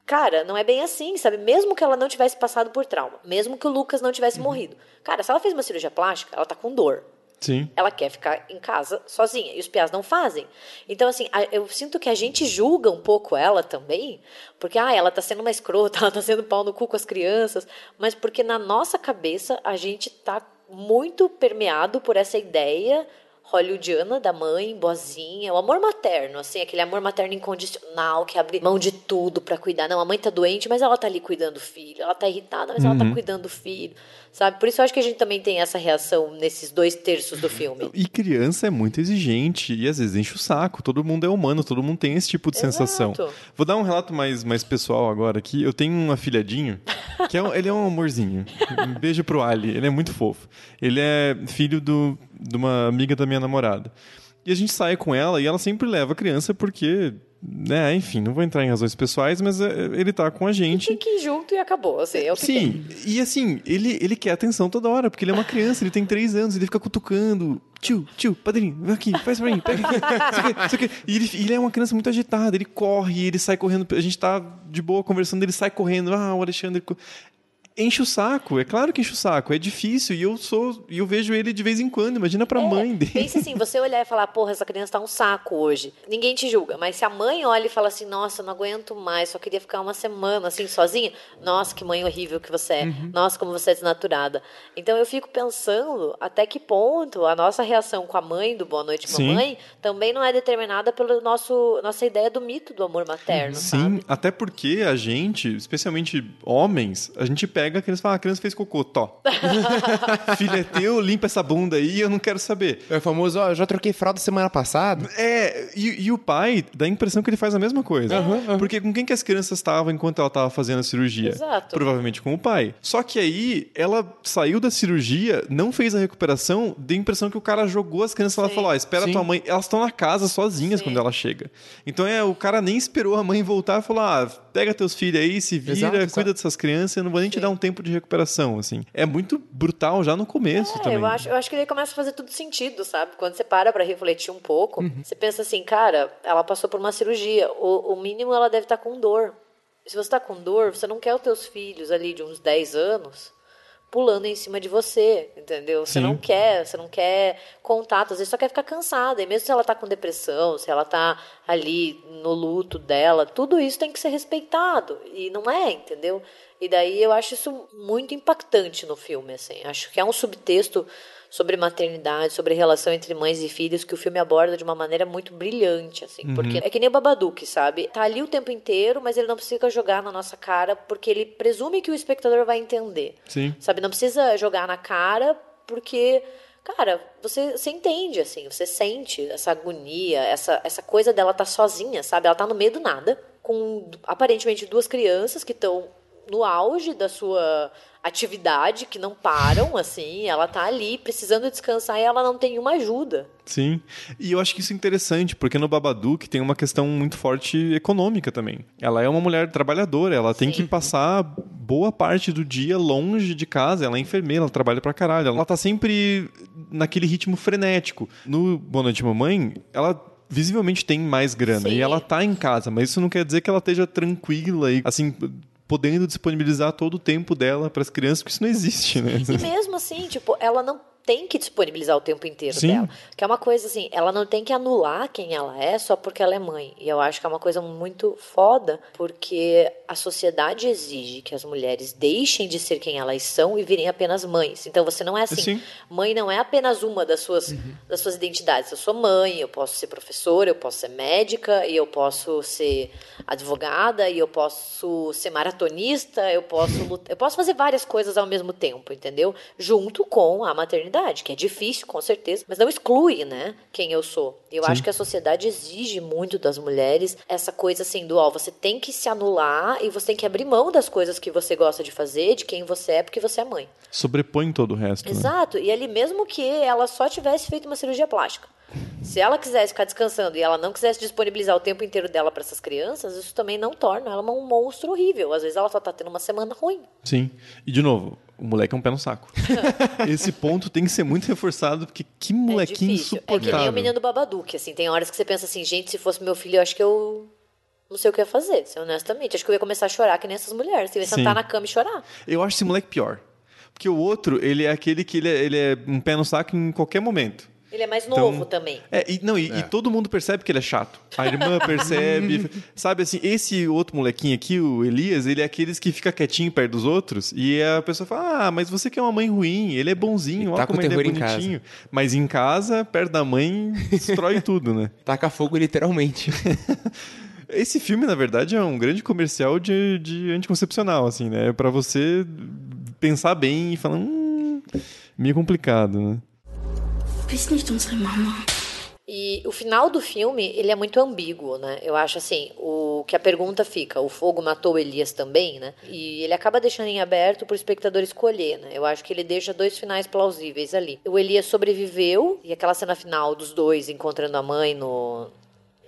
Cara, não é bem assim, sabe? Mesmo que ela não tivesse passado por trauma, mesmo que o Lucas não tivesse morrido. Cara, se ela fez uma cirurgia plástica, ela tá com dor Sim. ela quer ficar em casa sozinha e os piás não fazem. Então, assim, eu sinto que a gente julga um pouco ela também, porque, ah, ela tá sendo uma escrota, ela tá sendo pau no cu com as crianças, mas porque na nossa cabeça a gente tá muito permeado por essa ideia hollywoodiana da mãe, boazinha, o amor materno, assim, aquele amor materno incondicional que abre mão de tudo pra cuidar. Não, a mãe tá doente, mas ela tá ali cuidando do filho. Ela tá irritada, mas ela tá cuidando do filho. Sabe? Por isso eu acho que a gente também tem essa reação nesses dois terços do filme. E criança é muito exigente e às vezes enche o saco. Todo mundo é humano, todo mundo tem esse tipo de sensação. Exato. Vou dar um relato mais, mais pessoal agora aqui. Eu tenho um afilhadinho, que é um- ele é um amorzinho. Um beijo pro Ali, ele é muito fofo. Ele é filho do, de uma amiga da minha namorada. E a gente sai com ela e ela sempre leva a criança porque, né, enfim, não vou entrar em razões pessoais, mas é, ele tá com a gente. Tem que ir junto e acabou, assim, é o que tem. Sim, e assim, ele, ele quer atenção toda hora, porque ele é uma criança, ele tem três anos, ele fica cutucando. Tio, tio, padrinho, vem aqui, faz pra mim, pega aqui. isso aqui, isso aqui. E ele, ele é uma criança muito agitada, ele corre, ele sai correndo. A gente tá de boa conversando, ele sai correndo. Ah, o Alexandre. Enche o saco. É claro que enche o saco. É difícil. E eu sou. E eu vejo ele de vez em quando. Imagina pra É, mãe dele. Pensa assim, você olhar e falar, porra, essa criança tá um saco hoje. Ninguém te julga. Mas se a mãe olha e fala assim, nossa, eu não aguento mais, só queria ficar uma semana assim, sozinha. Nossa, que mãe horrível que você é. Uhum. Nossa, como você é desnaturada. Então eu fico pensando até que ponto a nossa reação com a mãe do Boa Noite Sim. Mamãe também não é determinada pela nosso, nossa ideia do mito do amor materno, Sim, sabe? até porque a gente, especialmente homens, a gente pega a criança e fala, ah, a criança fez cocô, tó. Filho é teu, limpa essa bunda aí, eu não quero saber. É o famoso, ó, eu já troquei fralda semana passada. É, e, e o pai dá a impressão que ele faz a mesma coisa. Porque com quem que as crianças estavam enquanto ela estava fazendo a cirurgia? Exato. Provavelmente com o pai. Só que aí, ela saiu da cirurgia, não fez a recuperação, deu a impressão que o cara jogou as crianças e ela Sim. falou, ó, espera Sim. tua mãe. Elas estão na casa sozinhas Sim. quando ela chega. Então é, o cara nem esperou a mãe voltar e falou, ah, pega teus filhos aí, se vira, Exato, exato. cuida dessas crianças, eu não vou nem te dar um tempo de recuperação, assim. É muito brutal já no começo É, também. eu acho, eu acho que ele começa a fazer tudo sentido, sabe? Quando você para pra refletir um pouco, Uhum. você pensa assim, cara, ela passou por uma cirurgia, o, o mínimo ela deve estar com dor. Se você tá com dor, você não quer os teus filhos ali de uns 10 anos pulando em cima de você, entendeu? Você Sim. não quer, você não quer contato, às vezes só quer ficar cansada. E mesmo se ela tá com depressão, se ela tá ali no luto dela, tudo isso tem que ser respeitado. E não é, entendeu? E daí eu acho isso muito impactante no filme, assim. Acho que é um subtexto sobre maternidade, sobre relação entre mães e filhos que o filme aborda de uma maneira muito brilhante, assim. Porque é que nem o Babadook, sabe? Tá ali o tempo inteiro, mas ele não precisa jogar na nossa cara porque ele presume que o espectador vai entender. Sim. Sabe, não precisa jogar na cara, porque, cara, você, você entende, assim, você sente essa agonia, essa, essa coisa dela tá sozinha, sabe? Ela tá no meio do nada, com aparentemente duas crianças que estão no auge da sua atividade, que não param, assim, ela tá ali precisando descansar e ela não tem uma ajuda. Sim. E eu acho que isso é interessante, porque no Babadook tem uma questão muito forte econômica também. Ela é uma mulher trabalhadora, ela tem Sim. que passar boa parte do dia longe de casa, ela é enfermeira, ela trabalha pra caralho. Ela tá sempre naquele ritmo frenético. No Boa Noite Mamãe, ela visivelmente tem mais grana Sim. e ela tá em casa, mas isso não quer dizer que ela esteja tranquila e assim podendo disponibilizar todo o tempo dela para as crianças, porque isso não existe, né? E mesmo assim, tipo, ela não tem que disponibilizar o tempo inteiro Sim. dela. Que é uma coisa assim, ela não tem que anular quem ela é só porque ela é mãe. E eu acho que é uma coisa muito foda, porque a sociedade exige que as mulheres deixem de ser quem elas são e virem apenas mães. Então você não é assim. Sim. Mãe não é apenas uma das suas, das suas identidades. Eu sou mãe, eu posso ser professora, eu posso ser médica, e eu posso ser advogada, e eu posso ser maratonista, eu posso lutar, eu posso fazer várias coisas ao mesmo tempo, entendeu? Junto com a maternidade, que é difícil, com certeza, mas não exclui, né, quem eu sou. Eu acho que a sociedade exige muito das mulheres essa coisa assim do, ó, você tem que se anular e você tem que abrir mão das coisas que você gosta de fazer, de quem você é, porque você é mãe. Sobrepõe todo o resto. né? Exato. E ali mesmo que ela só tivesse feito uma cirurgia plástica. Se ela quisesse ficar descansando e ela não quisesse disponibilizar o tempo inteiro dela para essas crianças, isso também não torna ela um monstro horrível. Às vezes ela só tá tendo uma semana ruim. Sim. E de novo, o moleque é um pé no saco. Esse ponto tem que ser muito reforçado, porque que molequinho é difícil. É que insuportável. nem o menino do Babadook, assim. Tem horas que você pensa assim, gente, se fosse meu filho, eu acho que eu não sei o que ia fazer, se honestamente. Acho que eu ia começar a chorar que nem essas mulheres. Eu ia Sim. sentar na cama e chorar. Eu acho esse moleque pior. Porque o outro, ele é aquele que ele é, ele é um pé no saco em qualquer momento. Ele é mais Então, novo também. É, e, não, e, e todo mundo percebe que ele é chato. A irmã percebe. sabe assim, esse outro molequinho aqui, o Elias, ele é aqueles que fica quietinho perto dos outros. E a pessoa fala: Ah, mas você que é uma mãe ruim, ele é bonzinho, olha tá com como ele é terror em bonitinho. Mas em casa, perto da mãe, destrói tudo, né? Taca fogo literalmente. Esse filme, na verdade, é um grande comercial de, de anticoncepcional, assim, né? Pra você pensar bem e falar, hum, meio complicado, né? Nicht unsere Mama. E o final do filme, ele é muito ambíguo, né? Eu acho assim, o que a pergunta fica, o fogo matou Elias também, né? E ele acaba deixando em aberto pro espectador escolher, né? Eu acho que ele deixa dois finais plausíveis ali. O Elias sobreviveu, e aquela cena final dos dois encontrando a mãe no,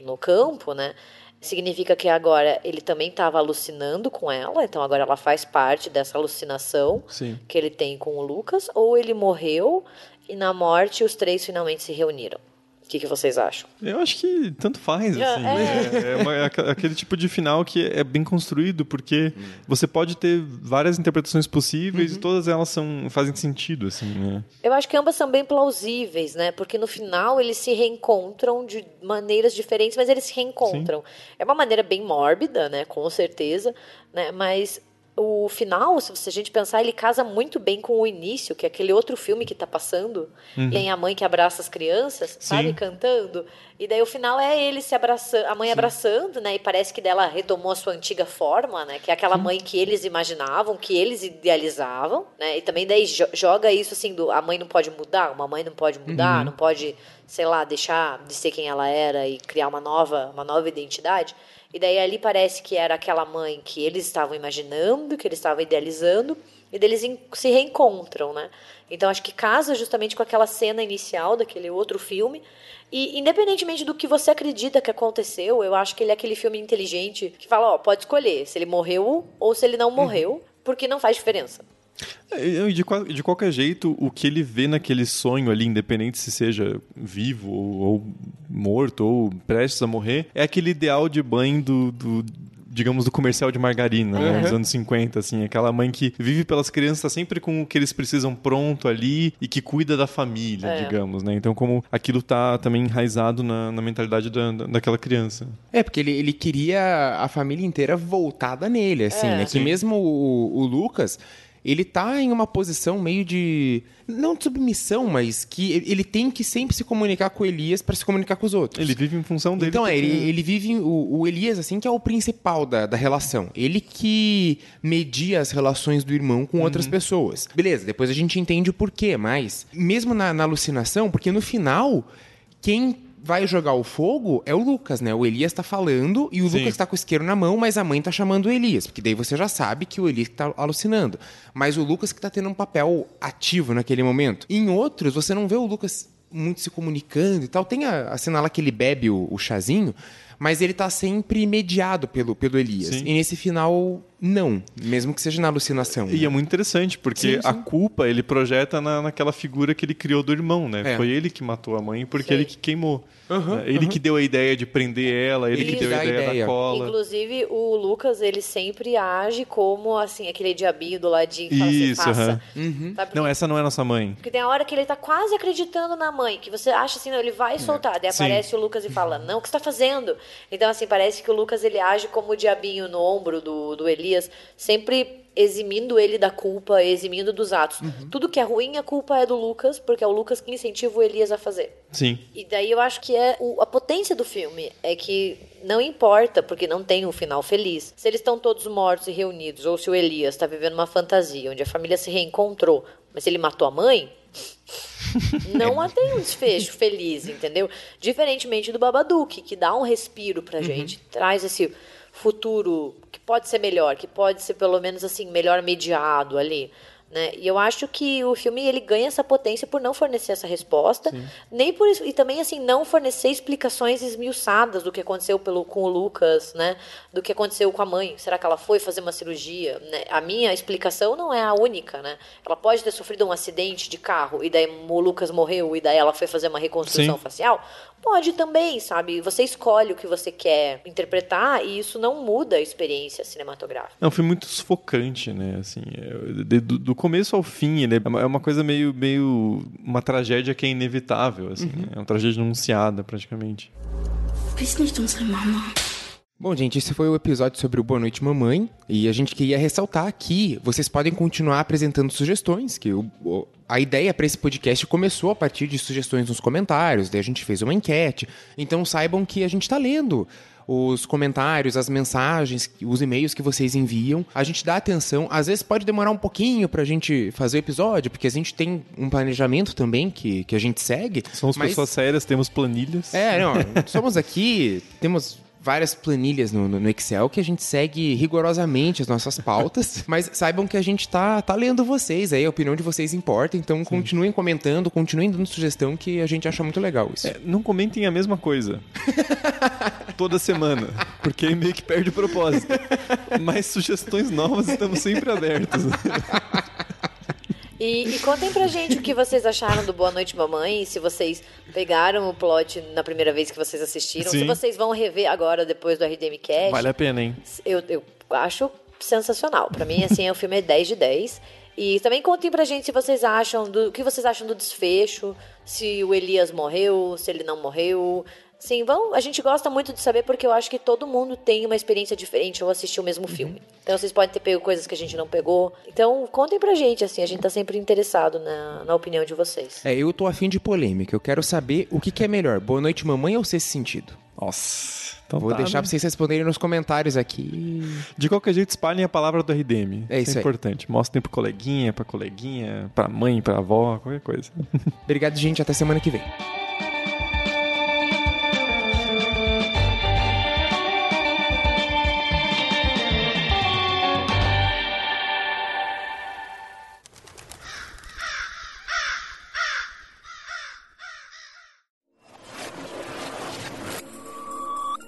no campo, né? Significa que agora ele também estava alucinando com ela, então agora ela faz parte dessa alucinação Sim. que ele tem com o Lucas, ou ele morreu e na morte os três finalmente se reuniram. O que, que vocês acham? Eu acho que tanto faz, É, assim. É, é uma- é aqu- aquele tipo de final que é bem construído, porque você pode ter várias interpretações possíveis e todas elas são, fazem sentido, assim, né? Eu acho que ambas são bem plausíveis, né? Porque no final eles se reencontram de maneiras diferentes, mas eles se reencontram. É uma maneira bem mórbida, né? Com certeza, né? Mas o final, se você- a gente pensar, ele casa muito bem com o início, que é aquele outro filme que tá passando. Tem a mãe que abraça as crianças, sabe? Sim. Cantando. E daí o final é ele se abraçando, a mãe abraçando, né? E parece que dela retomou a sua antiga forma, né? Que é aquela mãe que eles imaginavam, que eles idealizavam, né? E também daí jo- joga isso assim do a mãe não pode mudar, uma mãe não pode mudar, não pode, sei lá, deixar de ser quem ela era e criar uma nova, uma nova identidade. E daí ali parece que era aquela mãe que eles estavam imaginando, que eles estavam idealizando, e daí eles en- se reencontram, né? Então acho que casa justamente com aquela cena inicial daquele outro filme. E independentemente do que você acredita que aconteceu, eu acho que ele é aquele filme inteligente que fala, ó, pode escolher se ele morreu ou se ele não morreu, porque não faz diferença. É, E de, de qualquer jeito, o que ele vê naquele sonho ali, independente se seja vivo ou, ou morto ou prestes a morrer, é aquele ideal de mãe do, do- digamos, do comercial de margarina, né, dos anos 50, assim, aquela mãe que vive pelas crianças, tá sempre com o que eles precisam pronto ali e que cuida da família, É. digamos, né? Então, como aquilo tá também enraizado na, na mentalidade da, da- daquela criança. É, porque ele, ele queria a família inteira voltada nele, assim, É. né? Que mesmo o, o Lucas, ele tá em uma posição meio de. Não de submissão, mas que ele tem que sempre se comunicar com o Elias para se comunicar com os outros. Ele vive em função dele. Então, é, porque- ele, ele vive. O, o Elias, assim, que é o principal da, da relação. Ele que media as relações do irmão com outras pessoas. Beleza, depois a gente entende o porquê, mas mesmo na, na alucinação, porque no final, quem vai jogar o fogo é o Lucas, né? O Elias tá falando e o Sim. Lucas tá com o isqueiro na mão, mas a mãe tá chamando o Elias, porque daí você já sabe que o Elias que tá alucinando. Mas o Lucas que tá tendo um papel ativo naquele momento. Em outros, você não vê o Lucas muito se comunicando e tal. Tem a, a cena lá que ele bebe o, o chazinho, mas ele tá sempre mediado pelo, pelo Elias. Sim. E nesse final, não. Mesmo que seja na alucinação. E é muito interessante, porque Sim, a sim. culpa ele projeta na, naquela figura que ele criou do irmão, né? É. Foi ele que matou a mãe porque Sim. ele que queimou. né? Ele que deu a ideia de prender ela, ele, Ele que deu a a ideia, ideia. da cola. Inclusive, o Lucas, ele sempre age como, assim, aquele diabinho do ladinho que fala assim, Isso, faça. aham. Sabe por Não, essa não é nossa mãe. Porque tem a hora que ele tá quase acreditando na mãe, que você acha assim, não, ele vai soltar. Daí Sim. aparece o Lucas e fala, não, o que você tá fazendo? Então, assim, parece que o Lucas, ele age como o diabinho no ombro do, do Elias, sempre eximindo ele da culpa, eximindo dos atos. Tudo que é ruim, a culpa é do Lucas, porque é o Lucas que incentiva o Elias a fazer. Sim. E daí eu acho que é o- a potência do filme é que não importa, porque não tem um final feliz. Se eles estão todos mortos e reunidos, ou se o Elias está vivendo uma fantasia onde a família se reencontrou, mas se ele matou a mãe, não há- tem um desfecho feliz, entendeu? Diferentemente do Babadook, que dá um respiro pra gente, traz esse futuro que pode ser melhor, que pode ser pelo menos assim melhor mediado ali. Né? E eu acho que o filme ele ganha essa potência por não fornecer essa resposta, nem por isso, e também assim não fornecer explicações esmiuçadas do que aconteceu pelo, com o Lucas, né? Do que aconteceu com a mãe. Será que ela foi fazer uma cirurgia? Né? A minha explicação não é a única, né? Ela pode ter sofrido um acidente de carro e daí o Lucas morreu e daí ela foi fazer uma reconstrução Sim. facial. Pode também, sabe? Você escolhe o que você quer interpretar e isso não muda a experiência cinematográfica. É um filme muito sufocante, né? Assim, é, do, do começo ao fim, ele é uma, é uma coisa meio, meio. uma tragédia que é inevitável, assim. né? É uma tragédia anunciada, praticamente. Bist nicht unsere Mama. Bom, gente, esse foi o episódio sobre o Boa Noite Mamãe. E a gente queria ressaltar aqui, vocês podem continuar apresentando sugestões, que o- o- a ideia para esse podcast começou a partir de sugestões nos comentários, daí a gente fez uma enquete. Então saibam que a gente está lendo os comentários, as mensagens, os e-mails que vocês enviam. A gente dá atenção. Às vezes pode demorar um pouquinho pra gente fazer o episódio, porque a gente tem um planejamento também que, que a gente segue. Somos mas- pessoas sérias, temos planilhas. é, não, somos aqui, temos várias planilhas no, no- no Excel que a gente segue rigorosamente as nossas pautas, mas saibam que a gente tá, tá lendo vocês aí, a opinião de vocês importa, então continuem comentando, continuem dando sugestão que a gente acha muito legal isso. É, não comentem a mesma coisa. Toda semana. Porque aí meio que perde o propósito. Mas sugestões novas estamos sempre abertos. E, e contem pra gente o que vocês acharam do Boa Noite Mamãe, se vocês pegaram o plot na primeira vez que vocês assistiram, se Sim. vocês vão rever agora depois do RDM Cast. Vale a pena, hein? Eu, eu acho sensacional. Pra mim, assim, o filme é 10 de 10. E também contem pra gente se vocês acham do o que vocês acham do desfecho, se o Elias morreu, se ele não morreu. Sim, vão, a gente gosta muito de saber porque eu acho que todo mundo tem uma experiência diferente ao assistir o mesmo filme. Então vocês podem ter pego coisas que a gente não pegou. Então contem pra gente, assim, a gente tá sempre interessado na, na opinião de vocês. É, eu tô afim de polêmica. Eu quero saber o que, que é melhor, Boa Noite Mamãe ou Sexto Sentido? Nossa. Então Vou tá, deixar né? pra vocês responderem nos comentários aqui. De qualquer jeito, espalhem a palavra do RDM. É isso é aí. importante. Mostrem pro coleguinha, pra coleguinha, pra mãe, pra avó, qualquer coisa. Obrigado, gente. Até semana que vem.